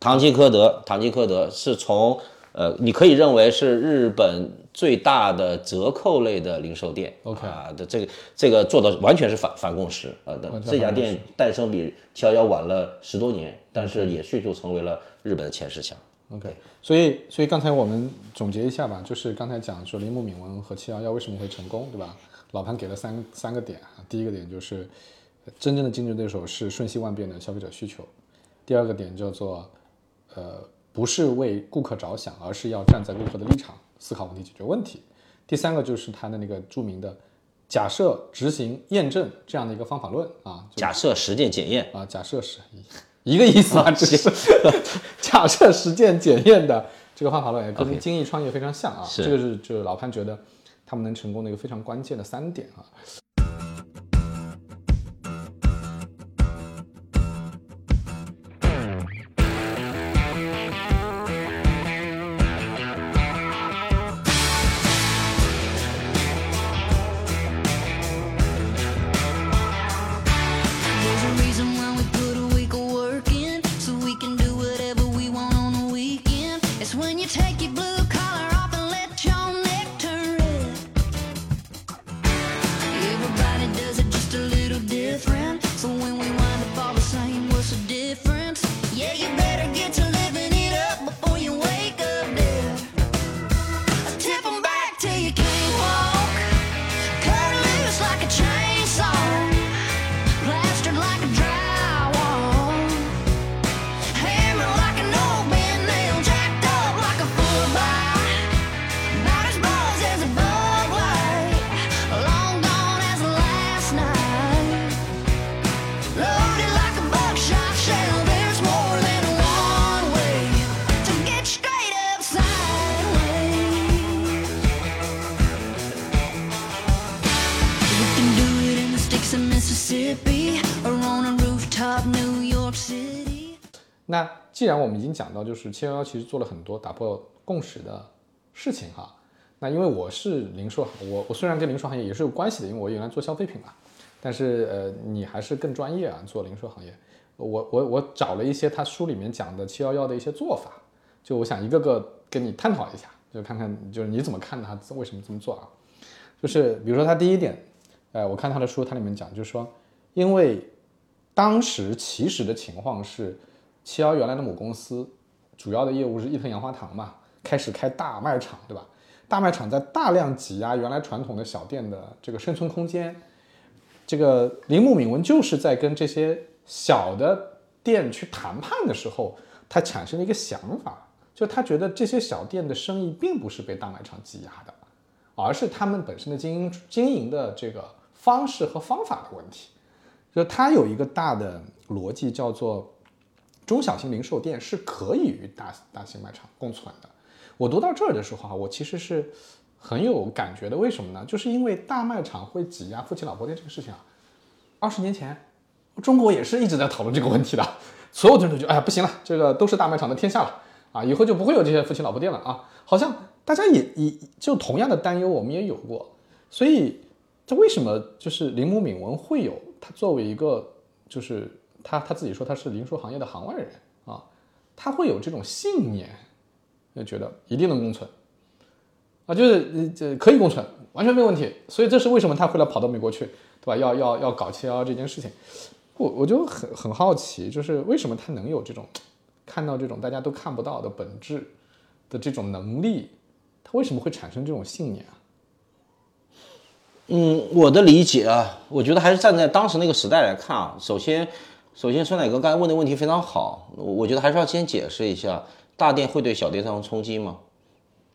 唐吉诃德，唐吉诃德是从呃，你可以认为是日本最大的折扣类的零售店。OK 啊，的这个这个做的完全是反反共识啊这家店诞生比七幺幺晚了十多年，但是也迅速成为了日本的前十强。OK，所以所以刚才我们总结一下吧，就是刚才讲说铃木敏文和七幺幺为什么会成功，对吧？老潘给了三三个点啊，第一个点就是真正的竞争对手是瞬息万变的消费者需求，第二个点叫做呃不是为顾客着想，而是要站在顾客的立场思考问题、解决问题，第三个就是他的那个著名的假设、执行、验证这样的一个方法论啊，假设、实践、检验。啊，假设是一个意思啊，这是 (laughs) 假设实践检验的这个方法论也跟精益创业非常像啊。这个是就是老潘觉得他们能成功的一个非常关键的三点啊。我们已经讲到，就是七幺幺其实做了很多打破共识的事情哈。那因为我是零售行，我我虽然跟零售行业也是有关系的，因为我原来做消费品嘛，但是呃，你还是更专业啊，做零售行业。我我我找了一些他书里面讲的七幺幺的一些做法，就我想一个个跟你探讨一下，就看看就是你怎么看他为什么这么做啊？就是比如说他第一点，呃，我看他的书，他里面讲就是说，因为当时其实的情况是，七幺原来的母公司主要的业务是伊藤洋华堂嘛，开始开大卖场，对吧？大卖场在大量挤压原来传统的小店的这个生存空间。这个铃木敏文就是在跟这些小的店去谈判的时候，他产生了一个想法，就他觉得这些小店的生意并不是被大卖场挤压的，而是他们本身的经营经营的这个方式和方法的问题。就他有一个大的逻辑，叫做中小型零售店是可以与大大型卖场共存的。我读到这儿的时候啊，我其实是很有感觉的。为什么呢？就是因为大卖场会挤压夫妻老婆店这个事情啊，二十年前中国也是一直在讨论这个问题的。所有的人都觉得，哎呀，不行了，这个都是大卖场的天下了啊，以后就不会有这些夫妻老婆店了啊。好像大家也也就同样的担忧，我们也有过。所以，这为什么就是铃木敏文会有他作为一个就是他他自己说他是零售行业的行外人啊，他会有这种信念。就觉得一定能共存，啊，就是这可以共存，完全没问题。所以这是为什么他会来跑到美国去，对吧？要要要搞七幺幺这件事情，我我就很很好奇，就是为什么他能有这种看到这种大家都看不到的本质的这种能力，他为什么会产生这种信念啊？嗯，我的理解啊，我觉得还是站在当时那个时代来看啊。首先，首先，酸奶哥刚才问的问题非常好，我我觉得还是要先解释一下，大店会对小店造成冲击吗？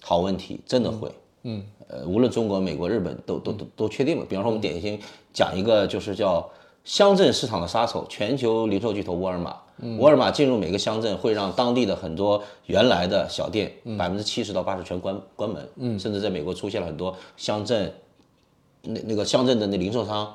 好问题，真的会。嗯，呃，无论中国、美国、日本都都都都确定了。比方说，我们典型讲一个，就是叫乡镇市场的杀手，全球零售巨头沃尔玛。沃尔玛进入每个乡镇，会让当地的很多原来的小店百分之七十到八十全关关门。嗯，甚至在美国出现了很多乡镇，那那个乡镇的那零售商，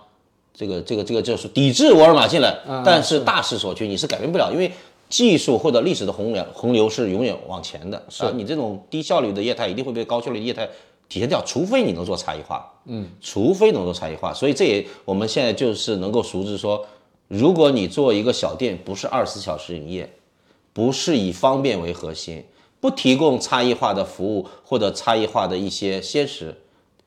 这个这个这个就是抵制沃尔玛进来，但是大势所趋，你是改变不了，因为技术或者历史的洪流洪流是永远往前的，是。你这种低效率的业态一定会被高效率的业态体现掉，除非你能做差异化，嗯，除非能做差异化，所以这也我们现在就是能够熟知说，如果你做一个小店，不是二十四小时营业，不是以方便为核心，不提供差异化的服务或者差异化的一些鲜食，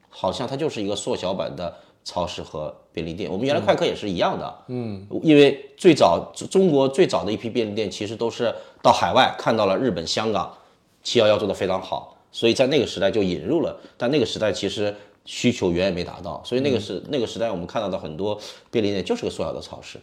好像它就是一个缩小版的超市和便利店。我们原来快客也是一样的，嗯，因为最早中国最早的一批便利店其实都是到海外看到了日本、香港七幺幺做的非常好，所以在那个时代就引入了，但那个时代其实需求远远没达到，所以那个是、那个时代我们看到的很多便利店就是个缩小的超市。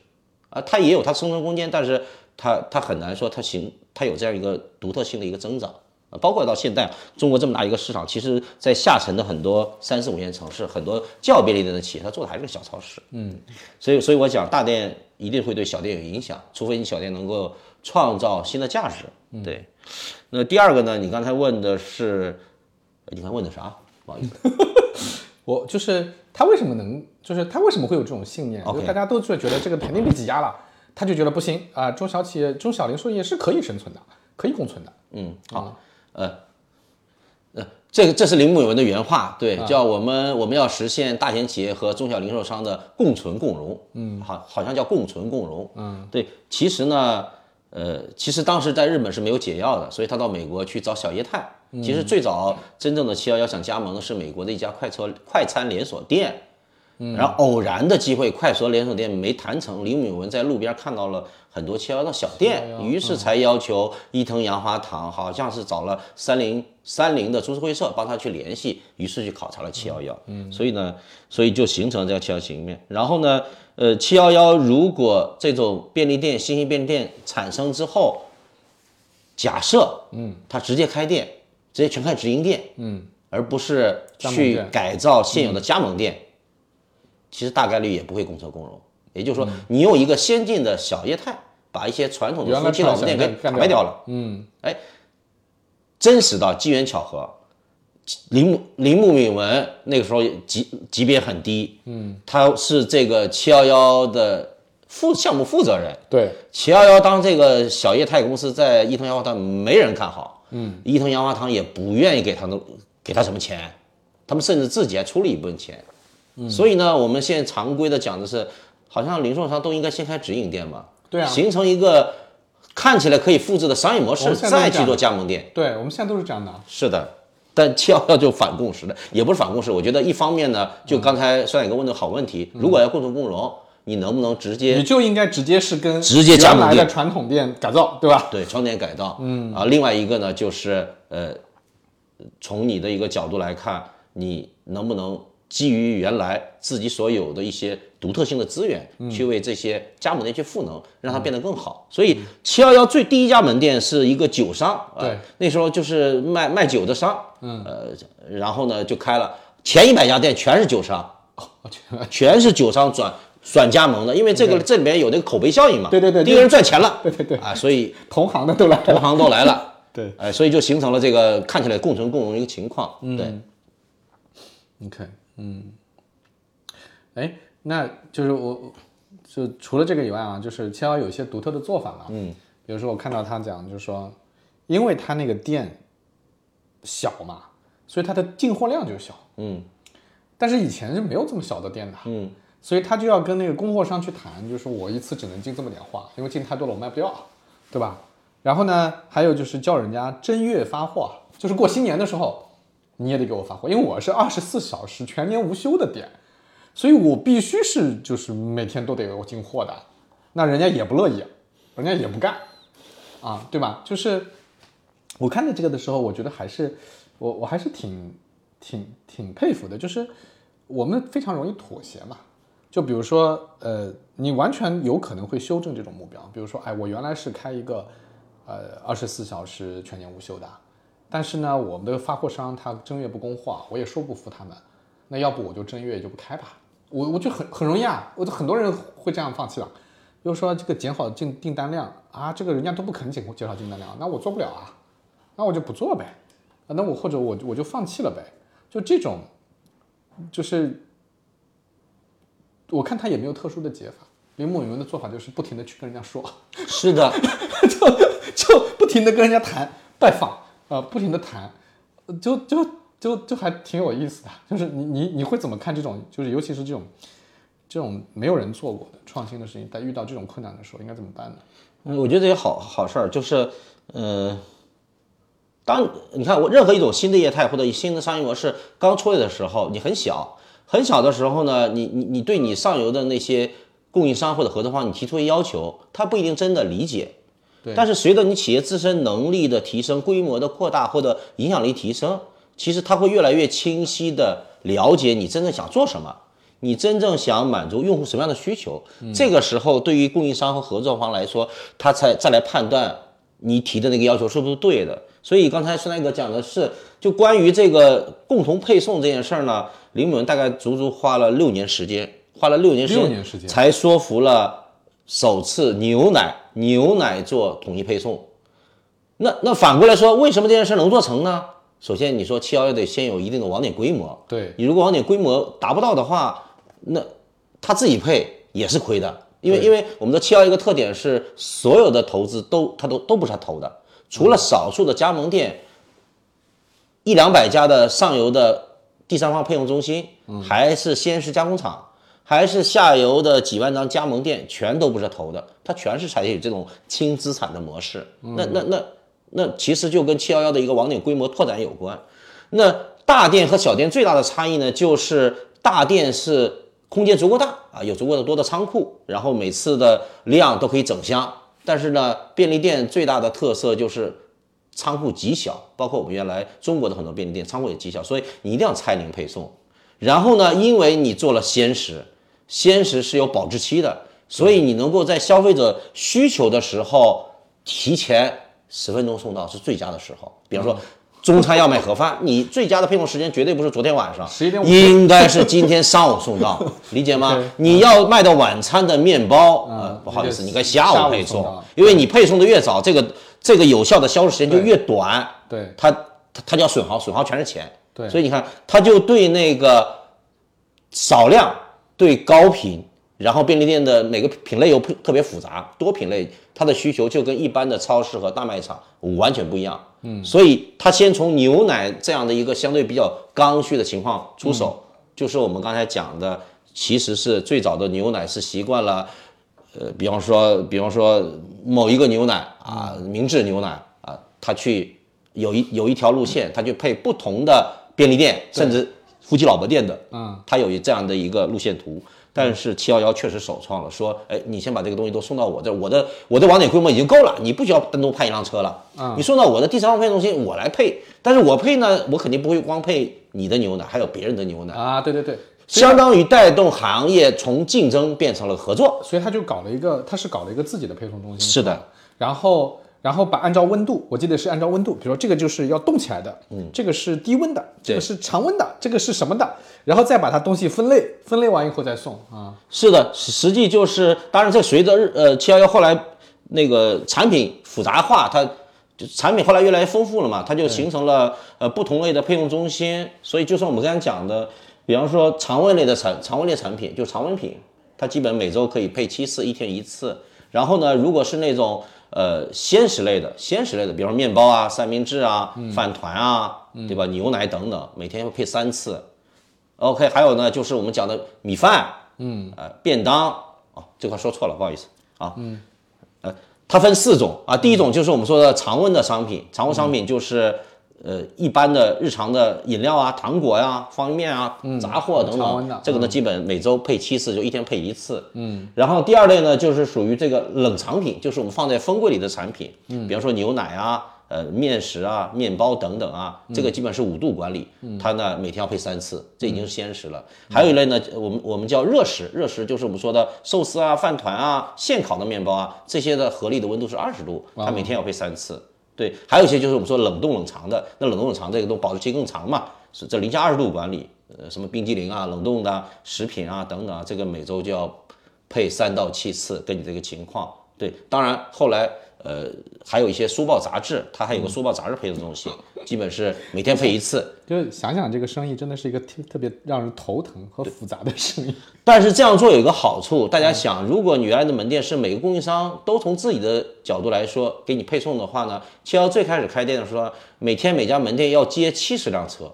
啊，它也有它生存空间，但是它它很难说它行，它有这样一个独特性的一个增长。啊，包括到现在，中国这么大一个市场，其实在下沉的很多三四五线城市，很多较便利店的企业，它做的还是个小超市。嗯，所以所以我讲，大店一定会对小店有影响，除非你小店能够创造新的价值。对，那第二个呢？你刚才问的是，呃你刚才问的啥？不好意思。我就是他为什么能，就是他为什么会有这种信念？OK 就大家都觉觉得这个肯定被挤压了，他就觉得不行啊、中小企业、中小零售业是可以生存的，可以共存的。嗯，好，呃，呃，这个这是林木文的原话，对，叫我们我们要实现大型企业和中小零售商的共存共荣，嗯，好，好像叫共存共荣，嗯，对，其实呢，呃，其实当时在日本是没有解药的，所以他到美国去找小业态。其实最早真正的七幺幺想加盟的是美国的一家快车快餐连锁店，然后偶然的机会，快手连锁店没谈成，李敏文在路边看到了很多七幺幺的小店，于是才要求伊藤洋华堂，好像是找了三菱三菱的株式会社帮他去联系，于是去考察了七幺幺，嗯，所以呢，所以就形成了这个七幺形面。然后呢，呃，七幺幺如果这种便利店新型便利店产生之后，假设，嗯，他直接开店，直接全开直营店，嗯，而不是去改造现有的加盟店。其实大概率也不会共存共荣。也就是说，你用一个先进的小业态，把一些传统的夫妻老婆店给传统小店干打败掉了。嗯，哎，真实的机缘巧合，铃木铃木敏文那个时候级级别很低，嗯，他是这个七幺幺的负项目负责人。对，七幺幺当这个小业态公司在伊藤洋华堂没人看好，嗯，伊藤洋华堂也不愿意给他们给他什么钱，他们甚至自己还出了一部分钱，所以呢，我们现在常规的讲的是，好像零售商都应该先开直营店嘛，对啊形成一个看起来可以复制的商业模式，再去做加盟店。对，我们现在都是这样的。是的，但七幺幺就反共识的，也不是反共识。我觉得一方面呢，就刚才帅哥问的好问题，如果要共同共荣，你能不能直接你就应该直接是跟直接加盟店的传统店改造，对吧？对窗店改造，嗯啊，另外一个呢就是呃，从你的一个角度来看，你能不能基于原来自己所有的一些独特性的资源，去为这些加盟店去赋能，让它变得更好。所以七幺幺最第一家门店是一个酒商，啊对，那时候就是卖卖酒的商，嗯呃，然后呢就开了前一百家店全是酒商，全是酒商转。转加盟的，因为这个这里面有那个口碑效应嘛，对对对第一个人赚钱了，对对对啊，所以 (laughs) 同行的都来同。行都来了，(laughs) 对哎，所以就形成了这个看起来共存共荣的一个情况。对，，OK，嗯，哎，那就是我，就除了这个以外啊，就是七幺有一些独特的做法嘛，嗯，比如说我看到他讲，就是说，因为他那个店小嘛，所以他的进货量就小，嗯，但是以前是没有这么小的店的，嗯，所以他就要跟那个供货商去谈，就是我一次只能进这么点货，因为进太多了我卖不掉，对吧？然后呢，还有就是叫人家正月发货，就是过新年的时候你也得给我发货，因为我是二十四小时全年无休的店，所以我必须是就是每天都得有进货的，那人家也不乐意，人家也不干，啊，对吧？就是我看到这个的时候，我觉得还是我我还是挺挺挺佩服的，就是我们非常容易妥协嘛。就比如说，呃，你完全有可能会修正这种目标，比如说，哎，我原来是开一个，呃，二十四小时全年无休的，但是呢，我们的发货商他正月不供货，我也说不服他们，那要不我就正月就不开吧，我我就很很容易啊，我就很多人会这样放弃了，比如说这个减好订订单量啊，这个人家都不肯减减少订单量，那我做不了啊，那我就不做呗，啊，那我或者我我就放弃了呗，就这种，就是我看他也没有特殊的解法。铃木允文的做法就是不停的去跟人家说，是的，(laughs) 就就不停的跟人家谈拜访，呃，不停的谈，就就就就还挺有意思的。就是你你你会怎么看这种，就是尤其是这种这种没有人做过的创新的事情，在遇到这种困难的时候应该怎么办呢？嗯，我觉得这个好好事儿，就是，呃，当你看我任何一种新的业态或者新的商业模式刚出来的时候，你很小很小的时候呢，你你你对你上游的那些供应商或者合作方，你提出的要求，他不一定真的理解。对但是随着你企业自身能力的提升、规模的扩大或者影响力提升，其实他会越来越清晰的了解你真正想做什么。你真正想满足用户什么样的需求，这个时候对于供应商和合作方来说，他才再来判断你提的那个要求是不是对的。所以刚才孙大哥讲的是，就关于这个共同配送这件事儿呢，林某人大概足足花了六年时间，花了六年时间才说服了首次牛奶牛奶做统一配送。那那反过来说，为什么这件事能做成呢？首先，你说七幺幺得先有一定的网点规模，对。你如果网点规模达不到的话，那他自己配也是亏的，因为因为我们的七幺一个特点是所有的投资都他都都不是他投的，除了少数的加盟店，一两百家的上游的第三方配送中心，还是鲜食加工厂，还是下游的几万张加盟店，全都不是投的，它全是采取这种轻资产的模式。那那那那其实就跟七幺幺的一个网点规模拓展有关。那大店和小店最大的差异呢，就是大店是空间足够大啊，有足够的多的仓库，然后每次的量都可以整箱。但是呢，便利店最大的特色就是仓库极小，包括我们原来中国的很多便利店仓库也极小，所以你一定要拆零配送。然后呢，因为你做了鲜食，鲜食是有保质期的，所以你能够在消费者需求的时候提前十分钟送到是最佳的时候。比方说。中餐要买盒饭，你最佳的配送时间绝对不是昨天晚上，11点50应该是今天上午送到，理解吗？(laughs) 你要卖到晚餐的面包，嗯。呃，不好意思，你该下下午午配送因为你配送的越早，这个这个有效的销售时间就越短，对。它它它叫损耗，损耗全是钱，对。所以你看，它就对那个少量、对高频然后便利店的每个品类又特别复杂，多品类，它的需求就跟一般的超市和大卖场完全不一样。嗯，所以它先从牛奶这样的一个相对比较刚需的情况出手，就是我们刚才讲的，其实是最早的牛奶是习惯了，呃，比方说，比方说某一个牛奶啊，明治牛奶啊，它去有一有一条路线，它去配不同的便利店，甚至夫妻老婆店的，嗯，它有这样的一个路线图。但是七幺幺确实首创了，说，哎，你先把这个东西都送到我这儿，我的我的网点规模已经够了，你不需要单独派一辆车了，嗯你送到我的第三方配送中心，我来配。但是我配呢，我肯定不会光配你的牛奶，还有别人的牛奶，啊，对对对，相当于带动行业从竞争变成了合作。所以他就搞了一个，他是搞了一个自己的配送中心，是的，然后然后把按照温度，我记得是按照温度，比如说这个就是要冻起来的，嗯，这个是低温的，这个是常温的，这个是什么的，然后再把它东西分类，分类完以后再送啊，是的，实实际就是，当然这随着日呃七幺幺后来那个产品复杂化，它就产品后来越来越丰富了嘛，它就形成了呃不同类的配送中心。所以就像我们刚才讲的，比方说常温类的产常温类产品，就常温品，它基本每周可以配七次，一天一次。然后呢，如果是那种呃鲜食类的，鲜食类的，比方说面包啊、三明治啊、饭团啊，对吧？牛奶等等，每天要配三次。OK，还有呢，就是我们讲的米饭，嗯，呃，便当，哦，这块说错了，不好意思啊，嗯，呃，它分四种啊，第一种就是我们说的常温的商品，常温商品就是、呃一般的日常的饮料啊、糖果呀、方便面啊、杂货等等，这个呢基本每周配七次，就一天配一次，嗯，然后第二类呢就是属于这个冷藏品，就是我们放在风柜里的产品，嗯，比方说牛奶啊。呃，面食啊、面包等等啊，这个基本是五度管理，它呢每天要配三次，这已经是鲜食了。还有一类呢，我们我们叫热食，热食就是我们说的寿司啊、饭团啊、现烤的面包啊，这些的合理的温度是二十度，它每天要配三次。对，还有一些就是我们说冷冻冷藏的，那冷冻冷藏这个都保质期更长嘛，是这零下二十度管理，呃，什么冰激凌啊、冷冻的食品啊等等啊，这个每周就要配三到七次，跟你这个情况。对，当然后来呃还有一些书报杂志，它还有个书报杂志配送中心，基本是每天配一次。就是想想这个生意真的是一个特特别让人头疼和复杂的生意，但是这样做有一个好处，大家想，如果你原来的门店是每个供应商都从自己的角度来说给你配送的话呢，七幺最开始开店的时候，每天每家门店要接七十辆车。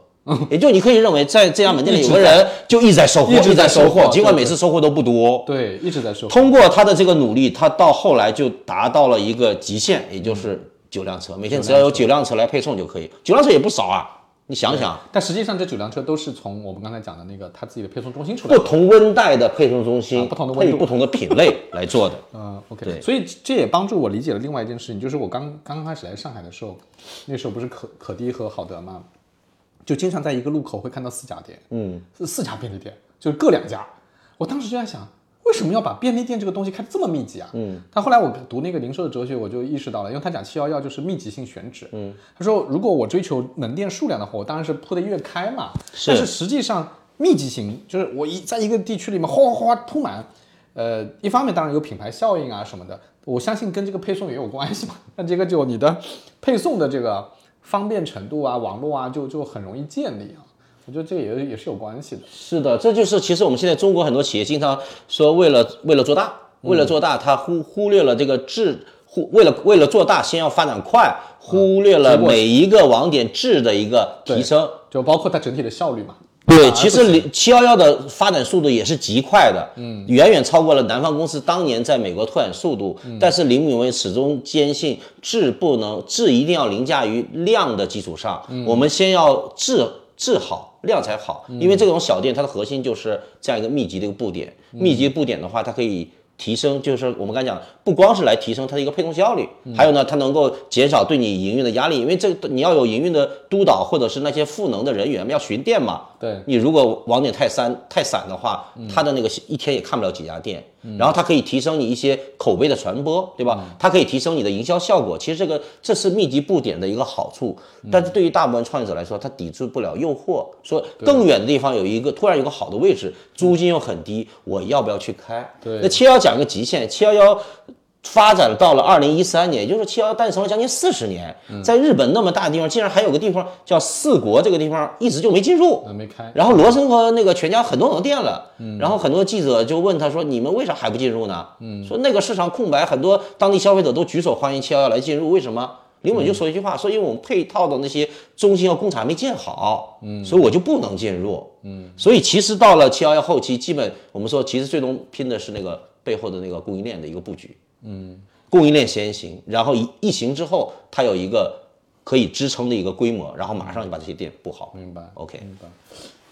也就你可以认为，在这家门店里有个人就一直在收货，一直在在收收货尽管每次收货都不多。对，一直在收，通过他的这个努力，他到后来就达到了一个极限，也就是九辆车，每天只要有九辆车来配送就可以。九辆车也不少啊，你想想，但实际上这九辆车都是从我们刚才讲的那个他自己的配送中心出来的。不同温带的配送中心，啊不同的温度。配不同的品类 (laughs) 来做的。嗯，OK，对。所以这也帮助我理解了另外一件事情，就是我刚刚开始来上海的时候，那时候不是可可滴和好德嘛，就经常在一个路口会看到四家店，嗯，是四家便利店，就是各两家。我当时就在想，为什么要把便利店这个东西开得这么密集啊？嗯，但后来我读那个零售的哲学，我就意识到了，因为他讲七幺幺就是密集性选址，嗯，他说如果我追求门店数量的话，我当然是铺得越开嘛，是。但是实际上密集型就是我一在一个地区里面哗哗哗铺满，呃，一方面当然有品牌效应啊什么的，我相信跟这个配送也有关系嘛。那这个就你的配送的这个方便程度啊、网络啊，就就很容易建立啊。我觉得这个也也是有关系的。是的，这就是其实我们现在中国很多企业经常说，为了为了做大，为了做大，他忽忽略了这个质，忽为了为了做大，先要发展快，忽略了每一个网点质的一个提升。就包括它整体的效率嘛。对，其实零七幺幺的发展速度也是极快的，嗯，远远超过了南方公司当年在美国拓展速度。但是林敏威始终坚信质不能质一定要凌驾于量的基础上，我们先要质质好，量才好。因为这种小店它的核心就是这样一个密集的一个布点，密集布点的话，它可以。提升就是我们刚才讲，不光是来提升它的一个配送效率，还有呢，它能够减少对你营运的压力，因为这个你要有营运的督导或者是那些赋能的人员要巡店嘛，对你如果网点太散太散的话，它的那个一天也看不了几家店。然后它可以提升你一些口碑的传播，对吧？它可以提升你的营销效果。其实这个这是密集布点的一个好处，但是对于大部分创业者来说，他抵制不了诱惑。说更远的地方有一个突然有个好的位置，租金又很低，我要不要去开？对那七幺讲一个极限，七幺幺。发展到了二零一三年，也就是七幺幺诞生了将近四十年，在日本那么大的地方，竟然还有个地方叫四国，这个地方一直就没进入。呃没开，然后罗森和那个全家很多很多店了，然后很多记者就问他说：“你们为啥还不进入呢？”说那个市场空白，很多当地消费者都举手欢迎七幺幺来进入，为什么？林本就说一句话，说因为我们配套的那些中心和工厂还没建好，所以我就不能进入。所以其实到了七幺幺后期，基本我们说其实最终拼的是那个背后的那个供应链的一个布局。嗯供应链先行，然后一一行之后，它有一个可以支撑的一个规模，然后马上就把这些店布好。明白 OK，明白。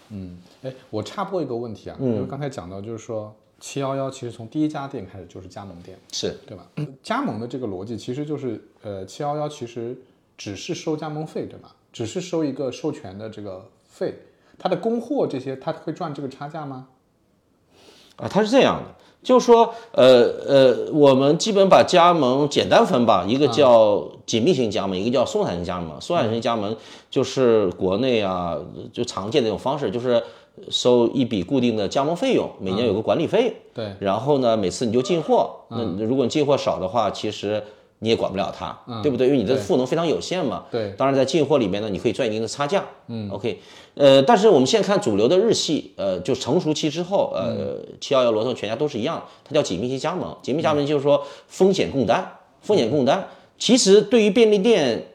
嗯，哎，我插播一个问题啊，因为刚才讲到就是说七幺幺其实从第一家店开始就是加盟店，是对吧？加盟的这个逻辑其实就是，呃，七幺幺其实只是收加盟费，对吧？只是收一个授权的这个费，它的供货这些，它会赚这个差价吗？啊，它是这样的，就是说，呃呃，我们基本把加盟简单分吧，一个叫紧密型加盟，一个叫松散型加盟。松散型加盟就是国内啊就常见的一种方式，就是收一笔固定的加盟费用，每年有个管理费。对，然后呢，每次你就进货，那如果你进货少的话，其实你也管不了它，对不对？因为你的赋能非常有限嘛。对当然在进货里面呢，你可以赚一定的差价。嗯，OK，呃，但是我们现在看主流的日系，呃，就成熟期之后，呃，七幺幺、罗森、全家都是一样，它叫紧密型加盟。紧密加盟就是说风险共担，风险共担。其实对于便利店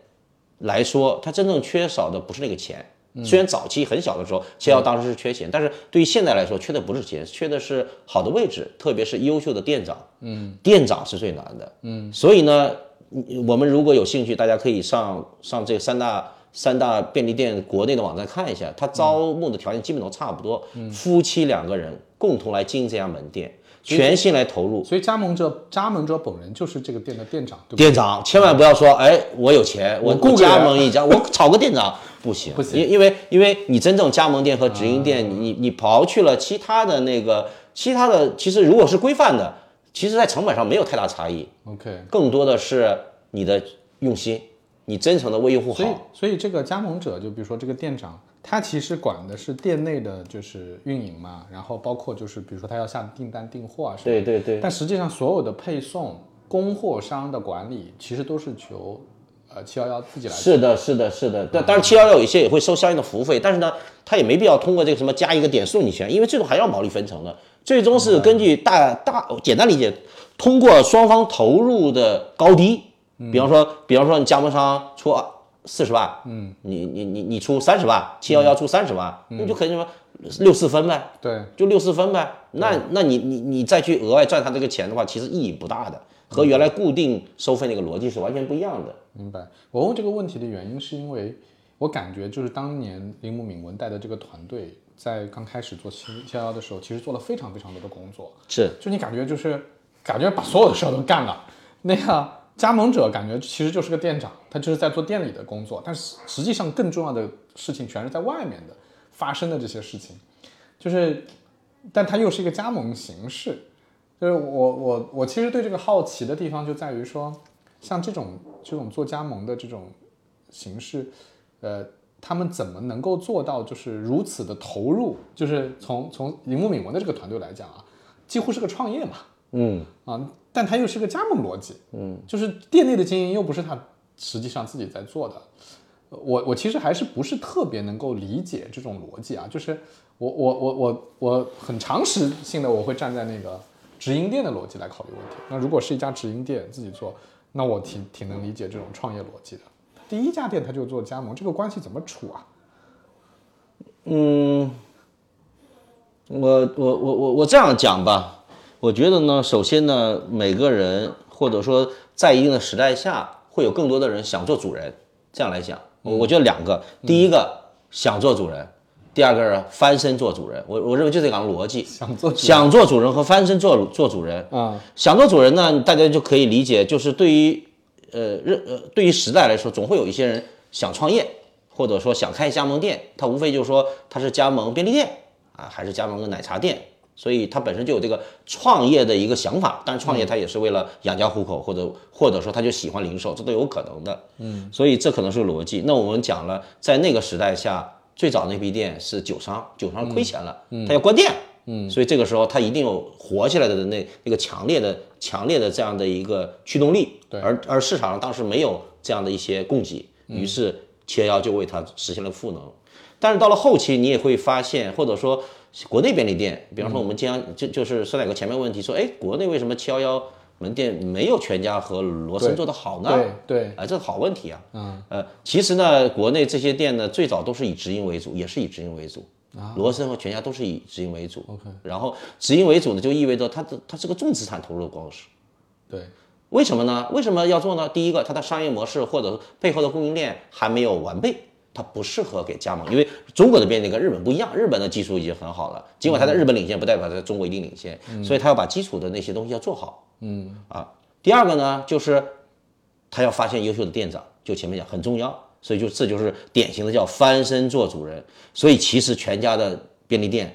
来说，它真正缺少的不是那个钱。虽然早期很小的时候，七幺当时是缺钱，但是对于现在来说，缺的不是钱，缺的是好的位置，特别是优秀的店长。嗯，店长是最难的。嗯，所以呢，你我们如果有兴趣，大家可以上上这三大三大便利店国内的网站看一下，它招募的条件基本都差不多，嗯夫妻两个人共同来经营这家门店，全心来投入。所以加盟者加盟者本人就是这个店的店长？店长千万不要说，哎，我有钱，我我加盟一家，我 (laughs) 炒个店长不行，不行因因为因为你真正加盟店和直营店，你你刨去了其他的那个其他的，其实如果是规范的，其实在成本上没有太大差异，OK，更多的是你的用心，你真诚的为用户所以好。所以这个加盟者，就比如说这个店长，他其实管的是店内的就是运营嘛，然后包括就是比如说他要下订单订货啊什么。对对对，但实际上所有的配送、供货商的管理，其实都是由呃七幺幺自己来。是的，是的，是的。但当然，七幺幺有一些也会收相应的服务费，但是呢，它也没必要通过这个什么加一个点送你钱，因为最终还要毛利分成的。最终是根据大大简单理解，通过双方投入的高低，比方说，比方说你加盟商出四十万，嗯，你你你你出三十万，七幺幺出三十万，那就可以什么六四分呗，对，就六四分呗。那那你你你再去额外赚他这个钱的话，其实意义不大的，和原来固定收费那个逻辑是完全不一样的。明白。我问这个问题的原因是因为我感觉就是当年铃木敏文带的这个团队在刚开始做七七幺幺的时候，其实做了非常非常多的工作。是，就你感觉就是感觉把所有的事儿都干了，那个加盟者感觉其实就是个店长，他就是在做店里的工作，但是实际上更重要的事情全是在外面的发生的这些事情，就是，但它又是一个加盟形式，就是我我我其实对这个好奇的地方就在于说，像这种这种做加盟的这种形式，呃。他们怎么能够做到就是如此的投入？就是从从铃木敏文的这个团队来讲啊，几乎是个创业嘛，嗯，啊，但它又是个加盟逻辑，嗯，就是店内的经营又不是他实际上自己在做的，呃我我其实还是不是特别能够理解这种逻辑啊，就是我我我我我很常识性的我会站在那个直营店的逻辑来考虑问题，那如果是一家直营店自己做，那我挺挺能理解这种创业逻辑的。第一家店他就做加盟，这个关系怎么处啊？嗯我我我我我这样讲吧，我觉得呢，首先呢，每个人或者说在一定的时代下，会有更多的人想做主人。这样来讲，我我觉得两个，第一个想做主人，第二个是翻身做主人。我我认为就这两个逻辑，想做主人想做主人和翻身做做主人。啊、想做主人呢，大家就可以理解，就是对于呃任呃对于时代来说，总会有一些人想创业，或者说想开加盟店，他无非就是说他是加盟便利店啊，还是加盟个奶茶店，所以他本身就有这个创业的一个想法。但是创业他也是为了养家糊口，或者或者说他就喜欢零售，这都有可能的。嗯，所以这可能是个逻辑。那我们讲了，在那个时代下，最早那批店是酒商，酒商亏钱了，他要关店。嗯，所以这个时候他一定有活起来的那那个强烈的强烈的这样的一个驱动力，对。而而市场上当时没有这样的一些供给，于是七幺幺就为他实现了赋能。但是到了后期，你也会发现，或者说国内便利店，比方说我们经常就就是酸奶哥前面问题说，哎，国内为什么七幺幺门店没有全家和罗森做的好呢？对对，啊，这是好问题啊。嗯，呃，其实呢，国内这些店呢，最早都是以直营为主，也是以直营为主。啊，罗森和全家都是以直营为主。OK，然后直营为主呢，就意味着它的它是个重资产投入的公司。对，为什么呢？为什么要做呢？第一个，它的商业模式或者背后的供应链还没有完备，它不适合给加盟，因为中国的便利店跟日本不一样，日本的技术已经很好了，尽管它在日本领先，不代表它在中国一定领先，所以它要把基础的那些东西要做好。嗯啊，第二个呢，就是他要发现优秀的店长，就前面讲很重要，所以就这就是典型的叫翻身做主人。所以其实全家的便利店，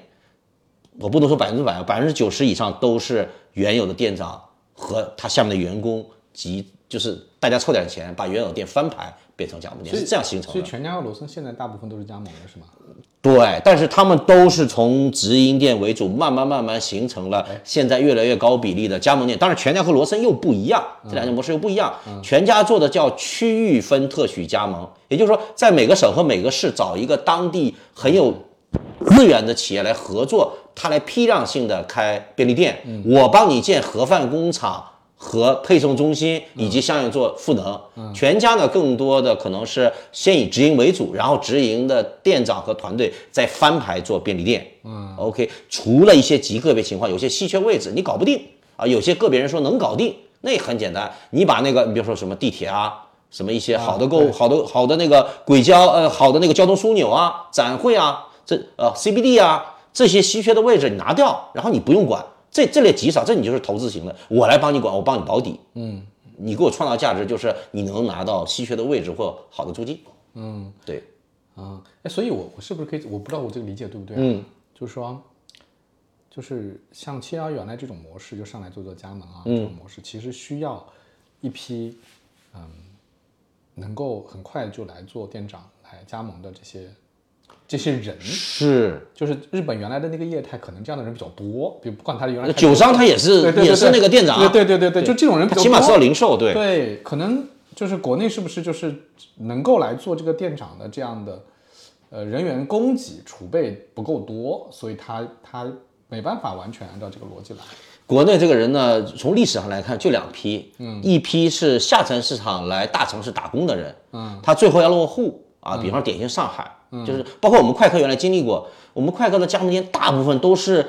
我不能说百分之百，百分之九十以上都是原有的店长和他下面的员工及就是大家凑点钱把原有店翻牌变成加盟店，是这样形成的。所以全家和罗森现在大部分都是加盟的，是吗？对，但是他们都是从直营店为主，慢慢慢慢形成了现在越来越高比例的加盟店。当然，全家和罗森又不一样，这两种模式又不一样。全家做的叫区域分特许加盟，也就是说，在每个省和每个市找一个当地很有资源的企业来合作，他来批量性的开便利店，我帮你建盒饭工厂。和配送中心以及相应做赋能，全家呢更多的可能是先以直营为主，然后直营的店长和团队再翻牌做便利店。嗯，OK，除了一些极个别情况，有些稀缺位置你搞不定啊，有些个别人说能搞定，那也很简单，你把那个你比如说什么地铁啊，什么一些好的购、对好的好的那个轨交呃好的那个交通枢纽啊、展会啊，这呃 CBD 啊这些稀缺的位置你拿掉，然后你不用管。这这类极少，这你就是投资型的，我来帮你管，我帮你保底，嗯，你给我创造价值，就是你能拿到稀缺的位置或好的租金，嗯，对，啊，哎，所以我我是不是可以？我不知道我这个理解对不对、啊？嗯，就是说，就是像七幺原来这种模式，就上来做做加盟啊，嗯这种模式其实需要一批嗯，能够很快就来做店长、来加盟的这些这些人。是。就是日本原来的那个业态，可能这样的人比较多，比如不管他原来酒商他也是对对对也是那个店长，对对对对对，就这种人起码知道零售，对，对，可能就是国内是不是就是能够来做这个店长的这样的，呃，人员供给储备不够多，所以他他没办法完全按照这个逻辑来。国内这个人呢，从历史上来看就两批，嗯，一批是下沉市场来大城市打工的人，嗯，他最后要落户啊，比方说典型上海，就是包括我们快客原来经历过，我们快客的加盟店大部分都是。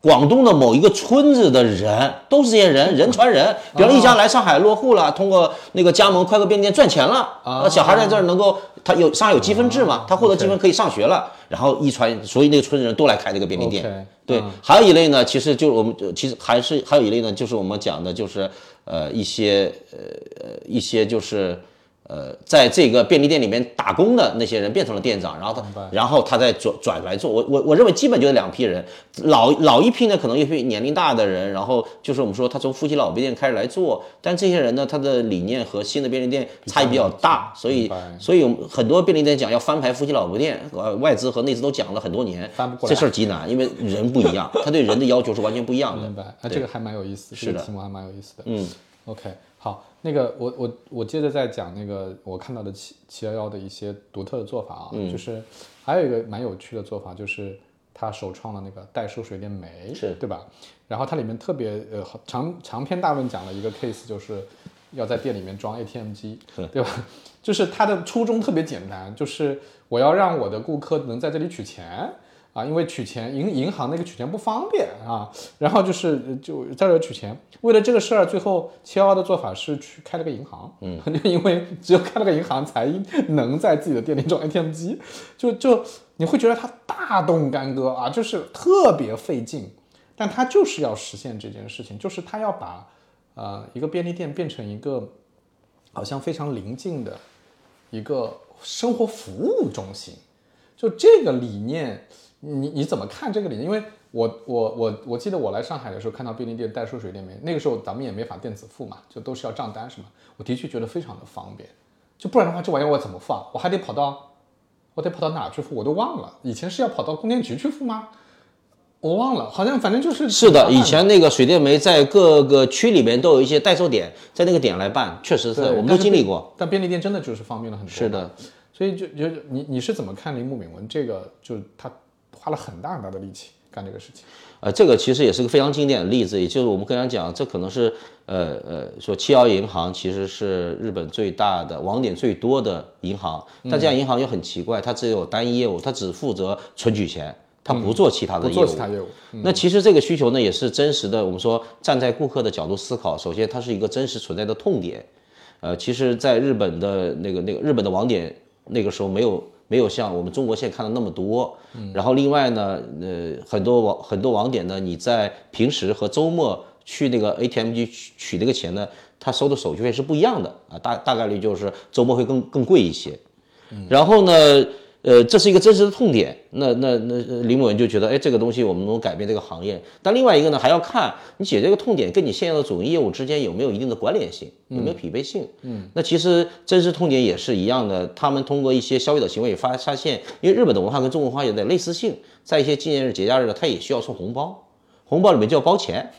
广东的某一个村子的人，都是这些人，人传人。比方一家来上海落户了，通过那个加盟快客便利店赚钱了，那小孩在这儿能够，他有上海有积分制嘛，他获得积分可以上学了，然后一传，所以那个村子人都来开这个便利店。对，还有一类呢，其实就是我们呃其实还是还有一类呢，就是我们讲的就是呃一些呃呃一些就是呃在这个便利店里面打工的那些人变成了店长，然后他然后他再转转来做，我我我认为基本就是两批人，老老一批呢可能一批年龄大的人，然后就是我们说他从夫妻老便利店开始来做，但这些人呢他的理念和新的便利店差异比较大，所以所以很多便利店讲要翻牌夫妻老婆店，呃外资和内资都讲了很多年，翻不过来。这事儿极难，因为人不一样，他对人的要求是完全不一样的。明白，啊，这个还蛮有意思，是的这个题目还蛮有意思的。嗯 OK，好，那个我我我接着再讲那个我看到的七七幺幺的一些独特的做法啊，嗯就是还有一个蛮有趣的做法，就是他首创了那个代收水电煤，是对吧？然后它里面特别呃好长长篇大论讲了一个 case，就是要在店里面装 ATM 机，对吧？(laughs) 就是它的初衷特别简单，就是我要让我的顾客能在这里取钱。啊，因为取钱银银行那个取钱不方便啊，然后就是呃就在这取钱。为了这个事儿，最后七幺幺的做法是去开了个银行，嗯，(laughs) 因为只有开了个银行才能在自己的店里装 ATM 机，就就你会觉得他大动干戈啊，就是特别费劲，但他就是要实现这件事情，就是他要把呃一个便利店变成一个好像非常临近的一个生活服务中心。就这个理念，你你怎么看这个理念？因为我我我我记得我来上海的时候看到便利店代收水电煤，那个时候咱们也没法电子付嘛，就都是要账单什么？我的确觉得非常的方便，就不然的话这玩意儿我怎么放？我还得跑到我得跑到哪儿去付？我都忘了，以前是要跑到供电局去付吗？我忘了，好像反正就是是的，以前那个水电煤在各个区里面都有一些代售点，在那个点来办，确实是我们都经历过。但便利店真的就是方便了很多。是的，所以就就你你是怎么看铃木敏文这个？就是他花了很大很大的力气干这个事情。呃，这个其实也是个非常经典的例子，也就是我们刚才讲，这可能是呃呃说七幺银行其实是日本最大的网点最多的银行，但这家银行又很奇怪，它只有单一业务，它只负责存取钱，它不做其他的业务。做其他业务，那其实这个需求呢，也是真实的。我们说站在顾客的角度思考，首先它是一个真实存在的痛点。呃，其实，在日本的那个那个日本的网点，那个时候没有没有像我们中国现在看的那么多。然后另外呢，呃，很多网很多网点呢，你在平时和周末去那个 ATM 机取取那个钱呢，他收的手续费是不一样的啊，大大概率就是周末会更更贵一些。然后呢，呃，这是一个真实的痛点。那那那呃林某人就觉得，哎，这个东西我们能改变这个行业。但另外一个呢，还要看你解决这个痛点跟你现有的主营业务之间有没有一定的关联性，有没有匹配性。嗯，那其实真实痛点也是一样的。他们通过一些消费者行为发发现，因为日本的文化跟中国文化有点类似性，在一些纪念日、节假日呢，他也需要送红包，红包里面就要包钱。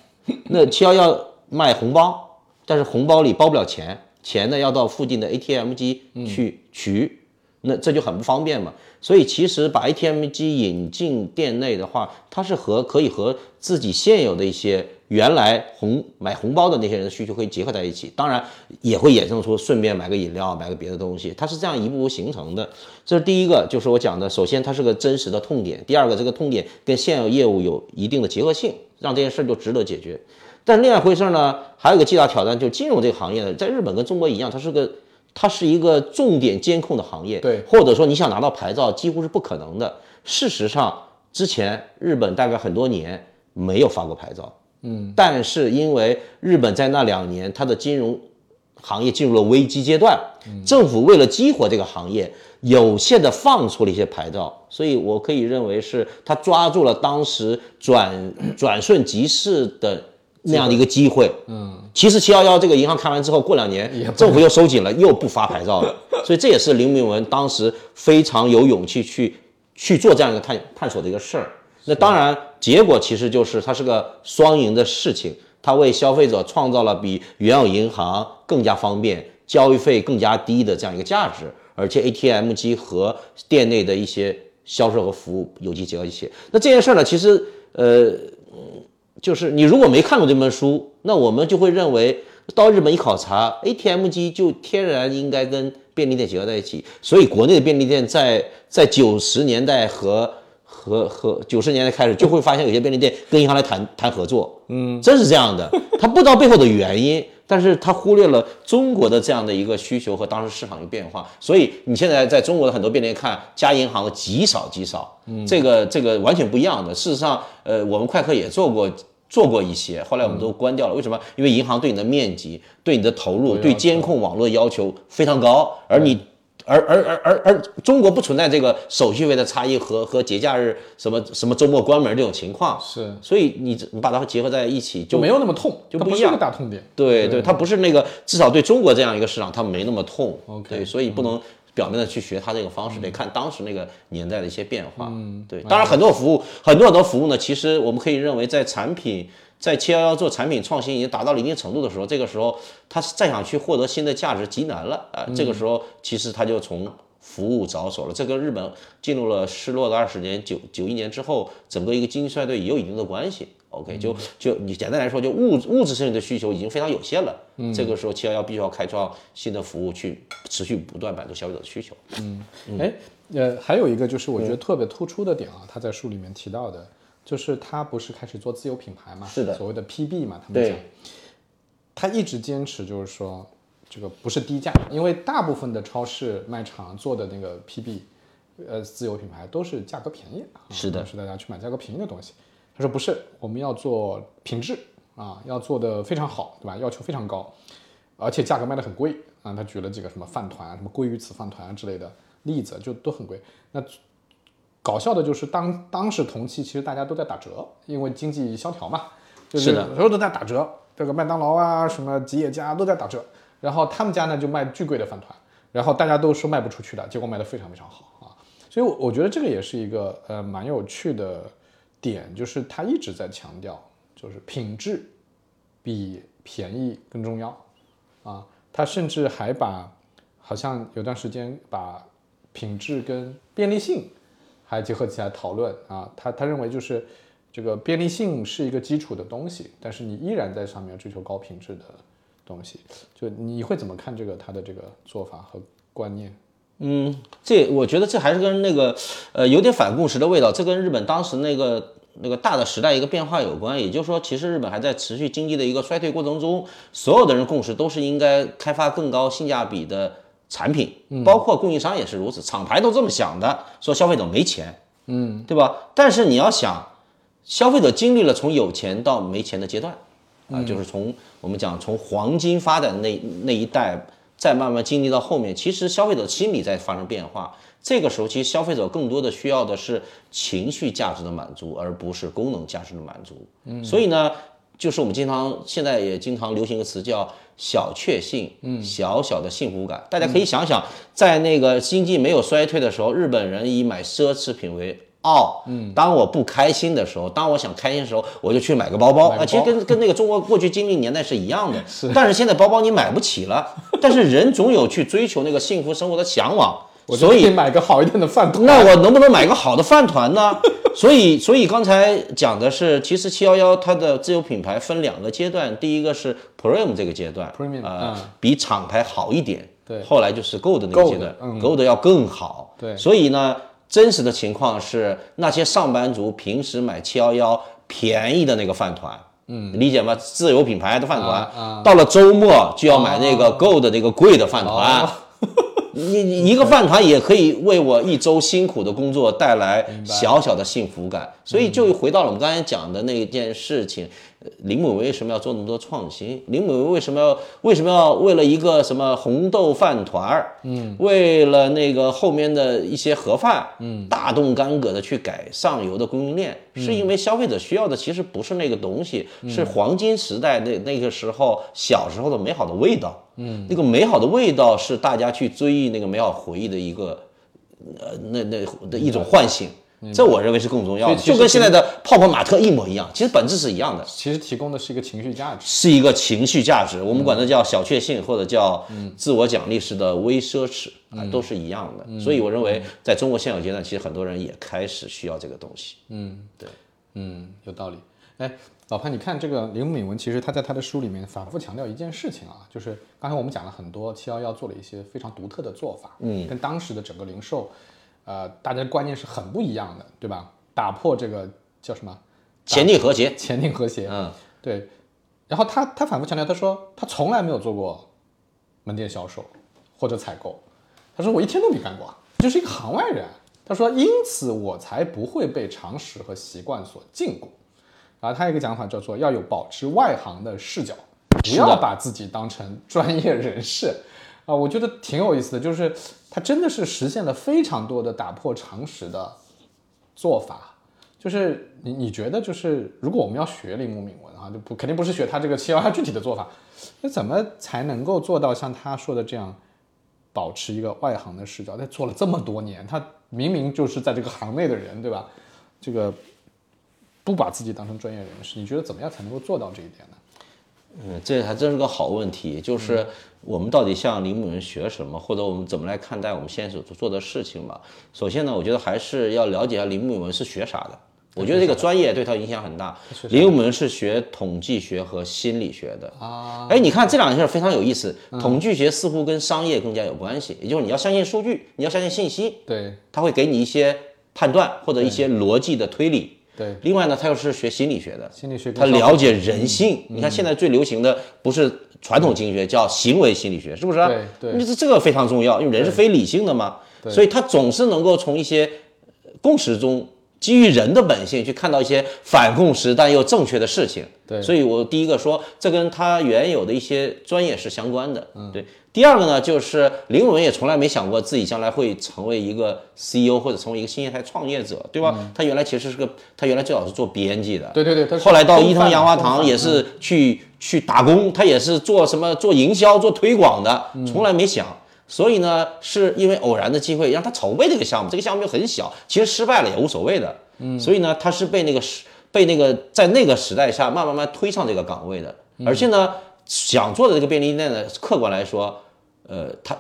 那七幺幺卖红包，但是红包里包不了钱，钱呢要到附近的 ATM 机去取，那这就很不方便嘛。所以其实把 ATM 机引进店内的话，它是和可以和自己现有的一些原来红买红包的那些人的需求可以结合在一起，当然也会衍生出顺便买个饮料、买个别的东西，它是这样一步步形成的。这是第一个，就是我讲的，首先它是个真实的痛点；第二个，这个痛点跟现有业务有一定的结合性，让这件事就值得解决。但另外一回事呢，还有一个巨大挑战，就是金融这个行业呢，在日本跟中国一样，它是个它是一个重点监控的行业，对。或者说你想拿到牌照几乎是不可能的。事实上，之前日本大概很多年没有发过牌照，嗯，但是因为日本在那两年它的金融行业进入了危机阶段，政府为了激活这个行业，有限的放出了一些牌照，所以我可以认为是他抓住了当时转转瞬即逝的那样的一个机会。嗯，其实七幺幺这个银行开完之后，过两年政府又收紧了，又不发牌照了，(laughs) 所以这也是林明文当时非常有勇气去去做这样一个探探索的一个事儿。那当然，结果其实就是它是个双赢的事情，它为消费者创造了比原有银行更加方便、交易费更加低的这样一个价值，而且 ATM 机和店内的一些销售和服务有机结合一起。那这件事儿呢，其实呃，就是你如果没看过这本书，那我们就会认为到日本一考察，ATM 机就天然应该跟便利店结合在一起。所以国内的便利店在在九十年代和和和九十年代开始，就会发现有些便利店跟银行来谈谈合作，嗯，真是这样的。他不知道背后的原因，但是他忽略了中国的这样的一个需求和当时市场的变化。所以你现在在中国的很多便利店看加银行的极少极少，嗯，这个这个完全不一样的。事实上，呃，我们快客也做过。做过一些，后来我们都关掉了。为什么？因为银行对你的面积、对你的投入、对监控网络的要求非常高，而你，而而而而而中国不存在这个手续费的差异和和节假日什么什么周末关门这种情况。是所以你你把它结合在一起就就没有那么痛，就不一样个大痛点。对对，它不是那个，至少对中国这样一个市场，它没那么痛。OK 对，所以不能表面的去学它这个方式，得看当时那个年代的一些变化。嗯，对，当然很多服务，很多很多服务呢，其实我们可以认为，在产品在七幺幺做产品创新已经达到了一定程度的时候，这个时候他再想去获得新的价值极难了啊、这个时候其实他就从服务着手了。这跟日本进入了失落的二十年九九一年之后，整个一个经济衰退也有一定的关系。OK，就就你简单来说，就物物质性的需求已经非常有限了。嗯，这个时候七幺幺必须要开创新的服务，去持续不断满足消费者的需求。嗯哎，呃，还有一个就是我觉得特别突出的点啊，他在书里面提到的，就是他不是开始做自有品牌嘛，是的所谓的 PB 嘛，他们讲，他一直坚持就是说这个不是低价，因为大部分的超市卖场做的那个 PB，呃，自有品牌都是价格便宜啊，是的是大家去买价格便宜的东西。他说不是，我们要做品质啊，要做的非常好，对吧？要求非常高，而且价格卖的很贵啊。他举了几个什么饭团啊、什么鲑鱼子饭团啊之类的例子，就都很贵。那搞笑的就是当当时同期其实大家都在打折，因为经济萧条嘛，就是的所有都在打折，这个麦当劳啊、什么吉野家都在打折，然后他们家呢就卖巨贵的饭团，然后大家都说卖不出去的，结果卖得非常非常好啊。所以我，我觉得这个也是一个呃蛮有趣的点就是他一直在强调，就是品质比便宜更重要啊。他甚至还把好像有段时间把品质跟便利性还结合起来讨论啊。他他认为就是这个便利性是一个基础的东西，但是你依然在上面追求高品质的东西，就你会怎么看这个他的这个做法和观念？嗯，这我觉得这还是跟那个呃有点反共识的味道，这跟日本当时那个那个大的时代一个变化有关。也就是说，其实日本还在持续经济的一个衰退过程中，所有的人共识都是应该开发更高性价比的产品，包括供应商也是如此，厂牌都这么想的，说消费者没钱，嗯，对吧？但是你要想，消费者经历了从有钱到没钱的阶段，啊，就是从我们讲从黄金发展那那一代。再慢慢经历到后面，其实消费者心理在发生变化。这个时候，其实消费者更多的需要的是情绪价值的满足，而不是功能价值的满足。嗯，所以呢，就是我们经常现在也经常流行一个词叫小确幸，嗯，小小的幸福感。大家可以想想，在那个经济没有衰退的时候，日本人以买奢侈品为傲。嗯，当我不开心的时候，当我想开心的时候，我就去买个包包。啊，其实跟 (laughs) 跟那个中国过去经历年代是一样的。是，但是现在包包你买不起了。(laughs) 但是人总有去追求那个幸福生活的向往，所以买个好一点的饭团。那我能不能买个好的饭团呢？(laughs) 所以，所以刚才讲的是，其实七幺幺它的自有品牌分两个阶段，第一个是 Premium 这个阶段，Premium 啊，比厂牌好一点。对，后来就是 Gold 那个阶段，Gold 要更好。对，所以呢，真实的情况是，那些上班族平时买七幺幺便宜的那个饭团。嗯，理解吗？自有品牌的饭团，到了周末就要买那个 Gold 的那个贵的饭团。(laughs) 你你一个饭团也可以为我一周辛苦的工作带来小小的幸福感。所以就回到了我们刚才讲的那件事情。林某为什么要做那么多创新？林某为什么要为什么要为了一个什么红豆饭团儿，嗯，为了那个后面的一些盒饭，嗯，大动干戈的去改上游的供应链，是因为消费者需要的其实不是那个东西，是黄金时代那那个时候小时候的美好的味道，嗯，那个美好的味道是大家去追忆那个美好回忆的一个，呃，那那的一种唤醒。这我认为是更重要的，就跟现在的泡泡玛特一模一样，其实本质是一样的。其实提供的是一个情绪价值，是一个情绪价值，我们管它叫小确幸或者叫自我奖励式的微奢侈啊，都是一样的。所以我认为，在中国现有阶段，其实很多人也开始需要这个东西。嗯，对，嗯，有道理。哎，老潘，你看这个林敏文，其实他在他的书里面反复强调一件事情啊，就是刚才我们讲了很多七幺幺做了一些非常独特的做法，嗯，跟当时的整个零售。呃，大家观念是很不一样的，对吧？打破这个叫什么？前定和谐，前定和谐。嗯，对。然后他他反复强调，他说他从来没有做过门店销售或者采购，他说我一天都没干过，就是一个行外人。他说，因此我才不会被常识和习惯所禁锢。然后他有一个讲法叫做要有保持外行的视角，不要把自己当成专业人士。啊，我觉得挺有意思的，就是真的是实现了非常多的打破常识的做法。就是你你觉得，就是如果我们要学铃木敏文啊，就不肯定不是学他这个七幺幺具体的做法，那怎么才能够做到像他说的这样，保持一个外行的视角？他做了这么多年，他明明就是在这个行内的人，对吧？这个不把自己当成专业人士，你觉得怎么样才能够做到这一点呢？嗯，这还真是个好问题，就是我们到底向林木人学什么，或者我们怎么来看待我们现在所做的事情吧？首先呢，我觉得还是要了解一下林木文是学啥的。我觉得这个专业对他影响很大。林木文是学统计学和心理学的啊。哎，你看这两件事非常有意思。统计学似乎跟商业更加有关系，也就是你要相信数据，你要相信信息。对，他会给你一些判断或者一些逻辑的推理。对，另外呢，他又是学心理学的，心理学他了解人性。你看现在最流行的不是传统经济学，叫行为心理学，是不是？对，你这这个非常重要，因为人是非理性的嘛，所以他总是能够从一些共识中，基于人的本性去看到一些反共识但又正确的事情。对，所以我第一个说，这跟他原有的一些专业是相关的。嗯，对。第二个呢，就是林文也从来没想过自己将来会成为一个 CEO 或者成为一个新业态创业者，对吧？他原来其实是个，他原来最早是做编辑的，对对对。后来到伊藤洋华堂也是去去打工，他也是做什么做营销、做推广的，从来没想。所以呢，是因为偶然的机会让他筹备这个项目，这个项目又很小，其实失败了也无所谓的。嗯，所以呢，他是被那个时被那个在那个时代下慢慢慢推上这个岗位的，而且呢，想做的这个便利店呢，客观来说，呃，他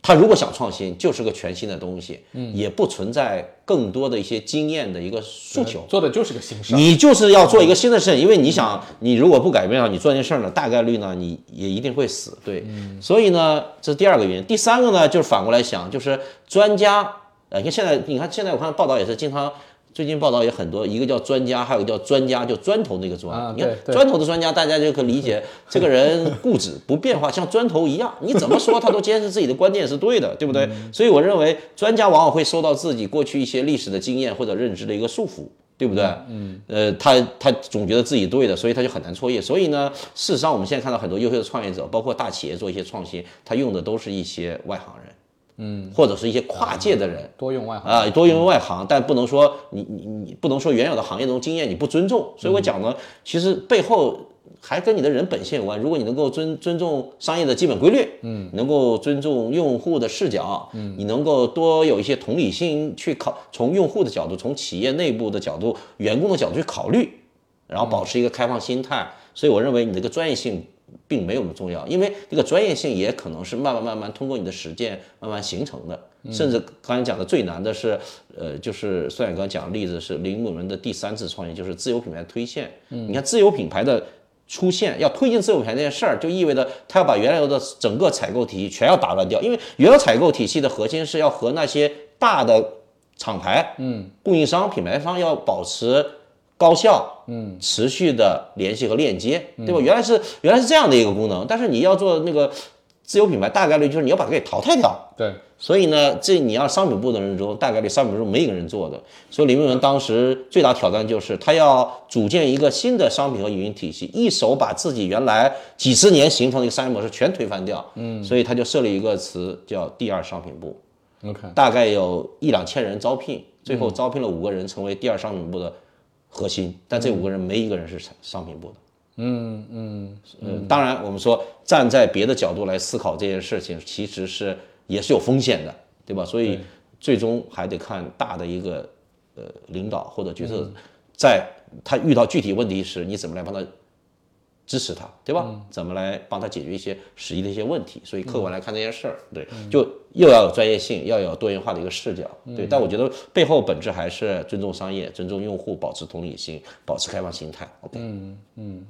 嗯他如果想创新，就是个全新的东西，嗯，也不存在更多的一些经验的一个诉求。做的就是个新事儿。你就是要做一个新的事，因为你想，你如果不改变啊，你做这件事儿呢，大概率呢，你也一定会死。对，所以呢，这是第二个原因。第三个呢，就是反过来想，就是专家，呃，你看现在，你看现在我看报道也是经常。最近报道也很多，一个叫专家，还有一个叫专家，就砖头那个砖。你看砖头的专家，大家就可理解这个人固执不变化，像砖头一样，你怎么说他都坚持自己的观点是对的，对不对？所以我认为专家往往会受到自己过去一些历史的经验或者认知的一个束缚。对不对？嗯，呃，他他总觉得自己对的，所以他就很难创业。所以呢，事实上我们现在看到很多优秀的创业者，包括大企业做一些创新，他用的都是一些外行人，嗯，或者是一些跨界的人，多用外行啊，多用外行，但不能说你你你不能说原有的行业中经验你不尊重。所以我讲呢，其实背后还跟你的人本性有关。如果你能够尊尊重商业的基本规律，嗯，能够尊重用户的视角，嗯，你能够多有一些同理心去考，从用户的角度，从企业内部的角度、员工的角度去考虑，然后保持一个开放心态。所以我认为你这个专业性并没有那么重要，因为这个专业性也可能是慢慢慢慢通过你的实践慢慢形成的。甚至刚才讲的最难的是，呃，就是孙远刚讲的例子是铃木人的第三次创业，就是自有品牌推荐。你看自有品牌的出现，要推进自有品牌这件事儿，就意味着他要把原来的整个采购体系全要打乱掉，因为原有采购体系的核心是要和那些大的厂牌、嗯，供应商、品牌方要保持高效、嗯，持续的联系和链接，对吧？原来是原来是这样的一个功能，但是你要做那个自有品牌，大概率就是你要把它给淘汰掉。对，所以呢，这你要商品部的人中，大概率商品部没一个人做的。所以李明文当时最大挑战就是他要组建一个新的商品和运营体系，一手把自己原来几十年形成的一个商业模式全推翻掉。嗯，所以他就设立一个词叫第二商品部，OK，大概有一两千人招聘，最后招聘了五个人成为第二商品部的核心，但这五个人没一个人是商商品部的。嗯嗯嗯，当然，我们说站在别的角度来思考这件事情，其实是也是有风险的，对吧？所以最终还得看大的一个呃领导或者决策，在他遇到具体问题时，你怎么来帮他支持他，对吧？怎么来帮他解决一些实际的一些问题？所以客观来看这件事儿，对，就又要有专业性，要有多元化的一个视角，对。但我觉得背后本质还是尊重商业、尊重用户，保持同理心，保持开放心态。OK，嗯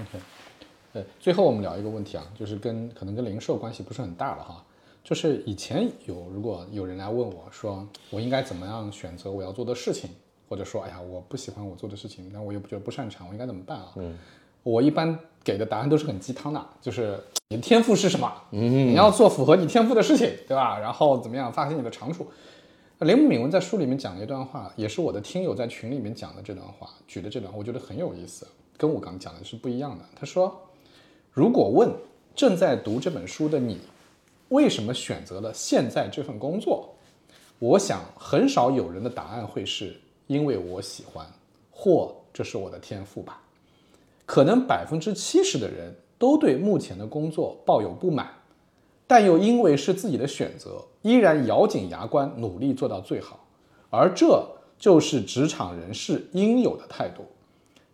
，OK，最后我们聊一个问题啊，就是跟可能跟零售关系不是很大了哈，就是以前有如果有人来问我说我应该怎么样选择我要做的事情，或者说哎呀我不喜欢我做的事情，那我又不觉得不擅长，我应该怎么办啊？嗯，我一般给的答案都是很鸡汤的，就是你的天赋是什么？嗯，你要做符合你天赋的事情，对吧？然后怎么样发挥你的长处？雷姆敏文在书里面讲了一段话，也是我的听友在群里面讲的这段话，举的这段，我觉得很有意思，跟我刚讲的是不一样的。他说，如果问正在读这本书的你，为什么选择了现在这份工作，我想很少有人的答案会是因为我喜欢，或这是我的天赋吧。可能百分之七十的人都对目前的工作抱有不满，但又因为是自己的选择，依然咬紧牙关努力做到最好，而这就是职场人士应有的态度。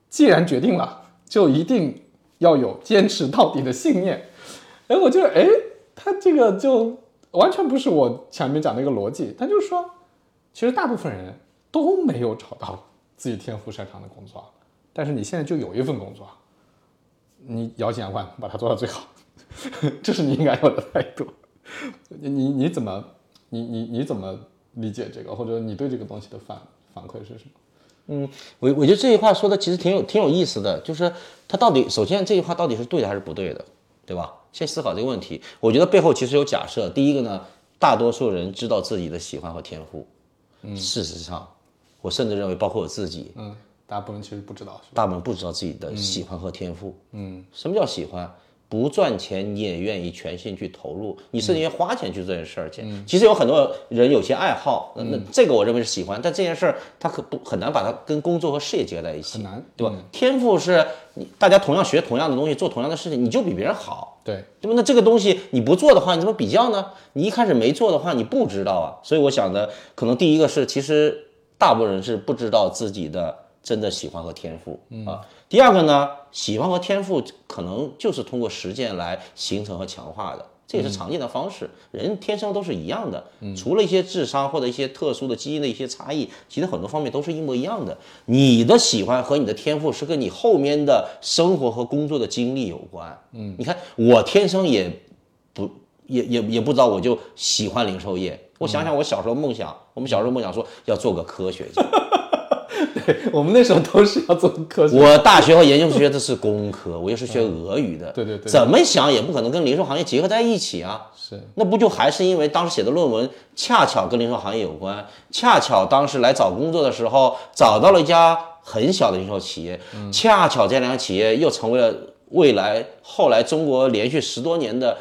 既然决定了，就一定要有坚持到底的信念。哎，我觉得，哎，他这个就完全不是我前面讲那个逻辑。他就说，其实大部分人都没有找到自己天赋擅长的工作，但是你现在就有一份工作，你咬紧牙关把它做到最好，(laughs) 这是你应该有的态度。你你你怎么你你你怎么理解这个，或者你对这个东西的反反馈是什么？嗯我我觉得这句话说的其实挺有挺有意思的，就是他到底首先这句话到底是对的还是不对的，对吧？先思考这个问题。我觉得背后其实有假设，第一个呢，大多数人知道自己的喜欢和天赋，嗯，事实上，我甚至认为包括我自己，嗯，大部分其实不知道，是吧？大部分不知道自己的喜欢和天赋。嗯，什么叫喜欢？不赚钱你也愿意全心去投入，你甚至愿意花钱去做这件事儿去。其实有很多人有些爱好，那那这个我认为是喜欢，但这件事儿他可不很难把它跟工作和事业结合在一起，很难对吧？天赋是你大家同样学同样的东西，做同样的事情，你就比别人好。对，对吧？那这个东西你不做的话，你怎么比较呢？你一开始没做的话，你不知道啊。所以我想的，可能第一个是，其实大部分人是不知道自己的真的喜欢和天赋啊。第二个呢，喜欢和天赋可能就是通过实践来形成和强化的。这也是常见的方式，人天生都是一样的，除了一些智商或者一些特殊的基因的一些差异，其实很多方面都是一模一样的。你的喜欢和你的天赋是跟你后面的生活和工作的经历有关。嗯，你看我天生也不也也也不知道我就喜欢零售业。我想想，我小时候梦想，我们小时候梦想说要做个科学家。我们那时候都是要做科学。我大学和研究学的是工科，我又是学俄语的，对对对怎么想也不可能跟零售行业结合在一起啊。是，那不就还是因为当时写的论文恰巧跟零售行业有关，恰巧当时来找工作的时候找到了一家很小的零售企业，恰巧这两家企业又成为了未来后来中国连续十多年的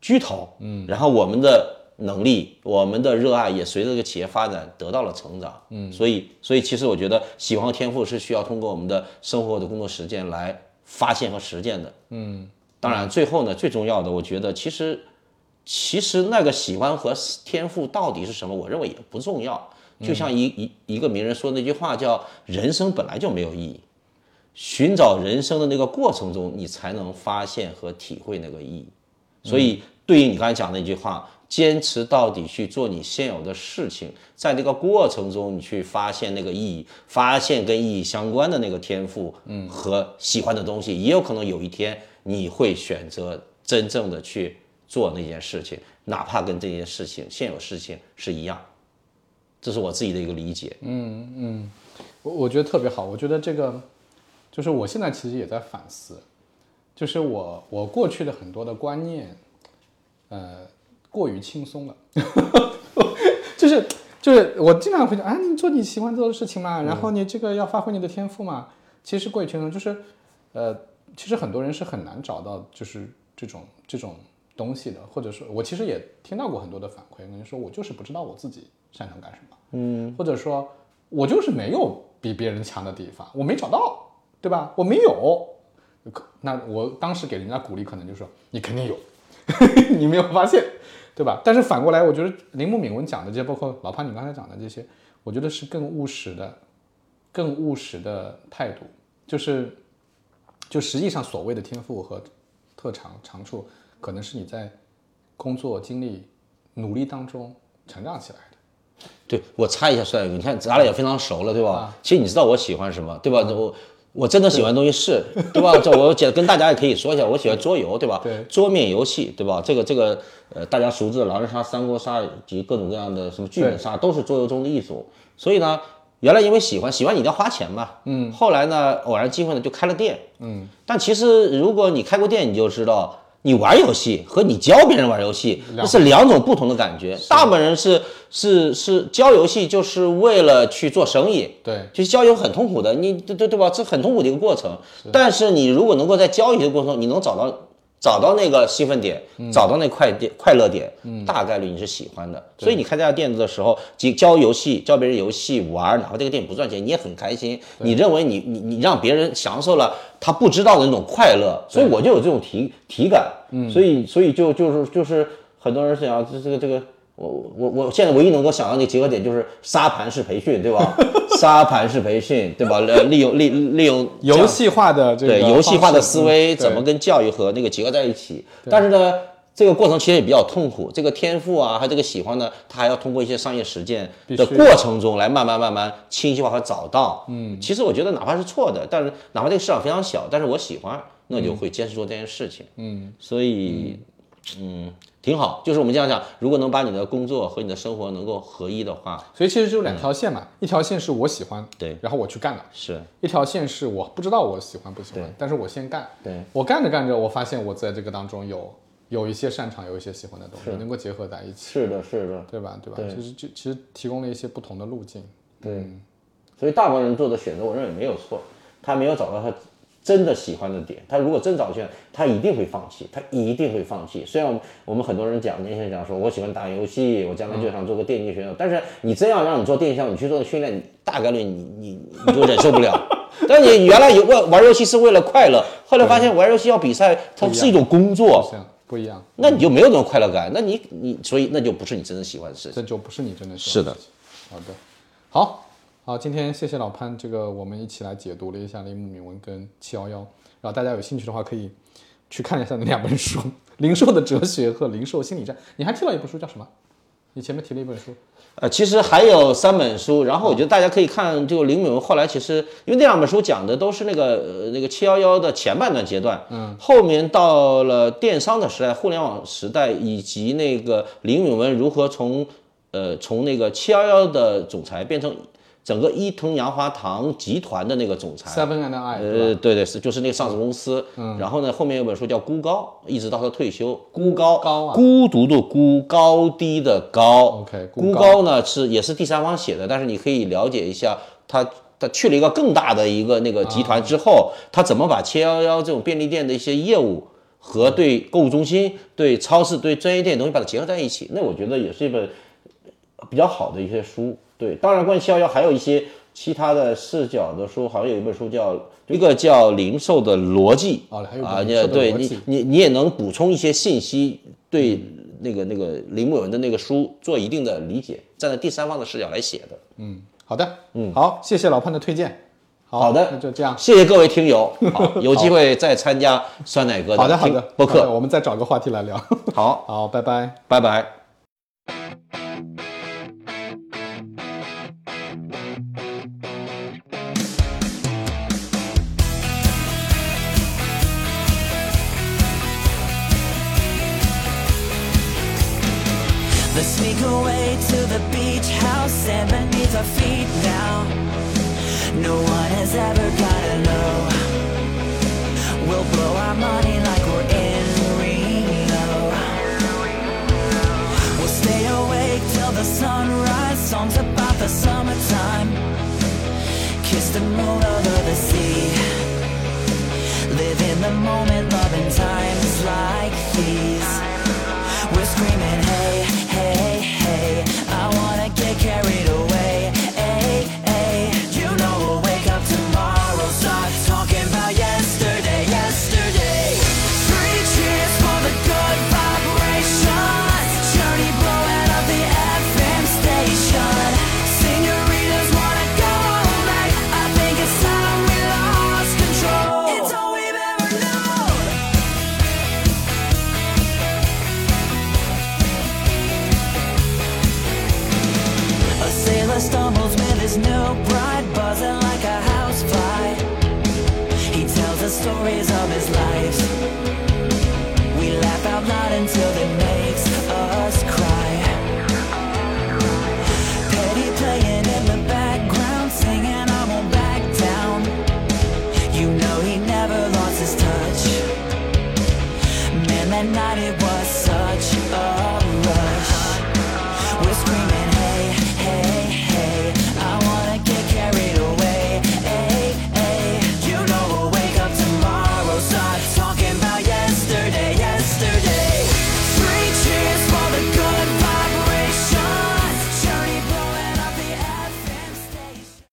巨头，嗯，然后我们的能力，我们的热爱也随着这个企业发展得到了成长，嗯，所以所以其实我觉得喜欢和天赋是需要通过我们的生活的工作实践来发现和实践的，嗯，当然最后呢，最重要的我觉得其实。其实那个喜欢和天赋到底是什么，我认为也不重要。就像一一一个名人说的那句话，叫“人生本来就没有意义，寻找人生的那个过程中，你才能发现和体会那个意义。”所以，对于你刚才讲的那句话，坚持到底去做你现有的事情，在这个过程中，你去发现那个意义，发现跟意义相关的那个天赋，嗯，和喜欢的东西，也有可能有一天你会选择真正的去。做那件事情，哪怕跟这件事情现有事情是一样，这是我自己的一个理解。嗯嗯，我我觉得特别好。我觉得这个就是我现在其实也在反思，就是我我过去的很多的观念，呃，过于轻松了。(laughs) 就是就是我经常会讲啊，你做你喜欢做的事情嘛，然后你这个要发挥你的天赋嘛。其实过于轻松，就是呃，其实很多人是很难找到就是这种这种。东西的，或者说，我其实也听到过很多的反馈，跟你说我就是不知道我自己擅长干什么，嗯，或者说，我就是没有比别人强的地方，我没找到，对吧？我没有，那我当时给人家鼓励，可能就说你肯定有，(laughs) 你没有发现，对吧？但是反过来，我觉得铃木敏文讲的这些，包括老潘你刚才讲的这些，我觉得是更务实的、更务实的态度，就是就实际上所谓的天赋和特长长处。可能是你在工作经历、努力当中成长起来的。对我猜一下，帅哥，你看咱俩也非常熟了，对吧？其实你知道我喜欢什么，对吧？我我真的喜欢东西是，对吧？这我简跟大家也可以说一下，我喜欢桌游，对吧？对，桌面游戏，对吧？这个这个呃，大家熟知的狼人杀、三国杀及各种各样的什么剧本杀，都是桌游中的一种。所以呢，原来因为喜欢，喜欢你要花钱嘛，嗯。后来呢，偶然机会呢，就开了店，嗯。但其实如果你开过店，你就知道。你玩游戏和你教别人玩游戏，那是两种不同的感觉。大部分人是是是教游戏，就是为了去做生意。对，其实教游很痛苦的，你对对对吧？这很痛苦的一个过程。但是你如果能够在教游戏的过程中，你能找到。找到那个兴奋点，找到那快点快乐点，大概率你是喜欢的。所以你开这家店子的时候，教游戏教别人游戏玩，哪怕这个店不赚钱，你也很开心。你认为你你你让别人享受了他不知道的那种快乐，所以我就有这种体体感。所以所以就就是就是很多人想要这这个这个。我我我现在唯一能够想到的结合点就是沙盘式培训，对吧？(laughs) 沙盘式培训，对吧？呃，利用利利用游戏化的这对游戏化的思维，怎么跟教育和那个结合在一起？但是呢，这个过程其实也比较痛苦。这个天赋啊，还有这个喜欢呢，他还要通过一些商业实践的过程中来慢慢慢慢清晰化和找到。嗯，其实我觉得哪怕是错的，但是哪怕这个市场非常小，但是我喜欢，那就会坚持做这件事情。嗯，所以，嗯。挺好，就是我们这样讲，如果能把你的工作和你的生活能够合一的话，所以其实就两条线嘛，一条线是我喜欢，对，然后我去干了，是。一条线是我不知道我喜欢不喜欢，但是我先干，对。我干着干着，我发现我在这个当中有有一些擅长，有一些喜欢的东西，能够结合在一起，是的，是的，对吧？对吧？其实就其实提供了一些不同的路径，对，所以大部分人做的选择，我认为没有错，他没有找到他。真的喜欢的点，他如果真找去，他一定会放弃，他一定会放弃。虽然我们很多人讲，年轻人讲说，我喜欢打游戏，我将来就想做个电竞选手。但是你真要让你做电竞你去做训练，大概率你你你就忍受不了。(laughs) 但你原来有玩玩游戏是为了快乐，后来发现玩游戏要比赛，它是一种工作，不一样。那你就没有那种快乐感，那你你所以那就不是你真正喜欢的事情，这就不是你真的是的。好的，好。好，今天谢谢老潘，这个我们一起来解读了一下铃木敏文跟七幺幺，然后大家有兴趣的话可以去看一下那两本书，《零售的哲学》和《零售心理战》。你还提了一本书叫什么？你前面提了一本书，呃，其实还有三本书，然后我觉得大家可以看，就林敏文后来其实因为那两本书讲的都是那个呃那个七幺幺的前半段阶段，嗯，后面到了电商的时代、互联网时代，以及那个林敏文如何从呃从那个七幺幺的总裁变成整个伊藤洋华堂集团的那个总裁，Seven and I，呃，对对是，就是那个上市公司。嗯，然后呢，后面有本书叫《孤高》，一直到他退休。孤高，高啊孤独的孤，高低的高。OK，孤孤高高呢是也是第三方写的，但是你可以了解一下他。他去了一个更大的一个那个集团之后，他怎么把七幺幺这种便利店的一些业务和对购物中心、对超市、对专业店的东西把它结合在一起？那我觉得也是一本比较好的一些书。对，当然关于七幺幺还有一些其他的视角的书，好像有一本书叫一个叫零售的逻辑啊还有对你你你也能补充一些信息，对那个那个林木文的那个书做一定的理解，站在第三方的视角来写的。嗯，好的，嗯，好，谢谢老潘的推荐。好好的那就这样。谢谢各位听友，(laughs) 好，有机会再参加酸奶哥的好的，好的，播客。我们再找个话题来聊。好，(laughs) 好，拜拜。拜拜。And our feet now. No one has ever gotta know. We'll blow our money like we're in Reno. We'll stay awake till the sunrise. Songs about the summertime. Kiss the moon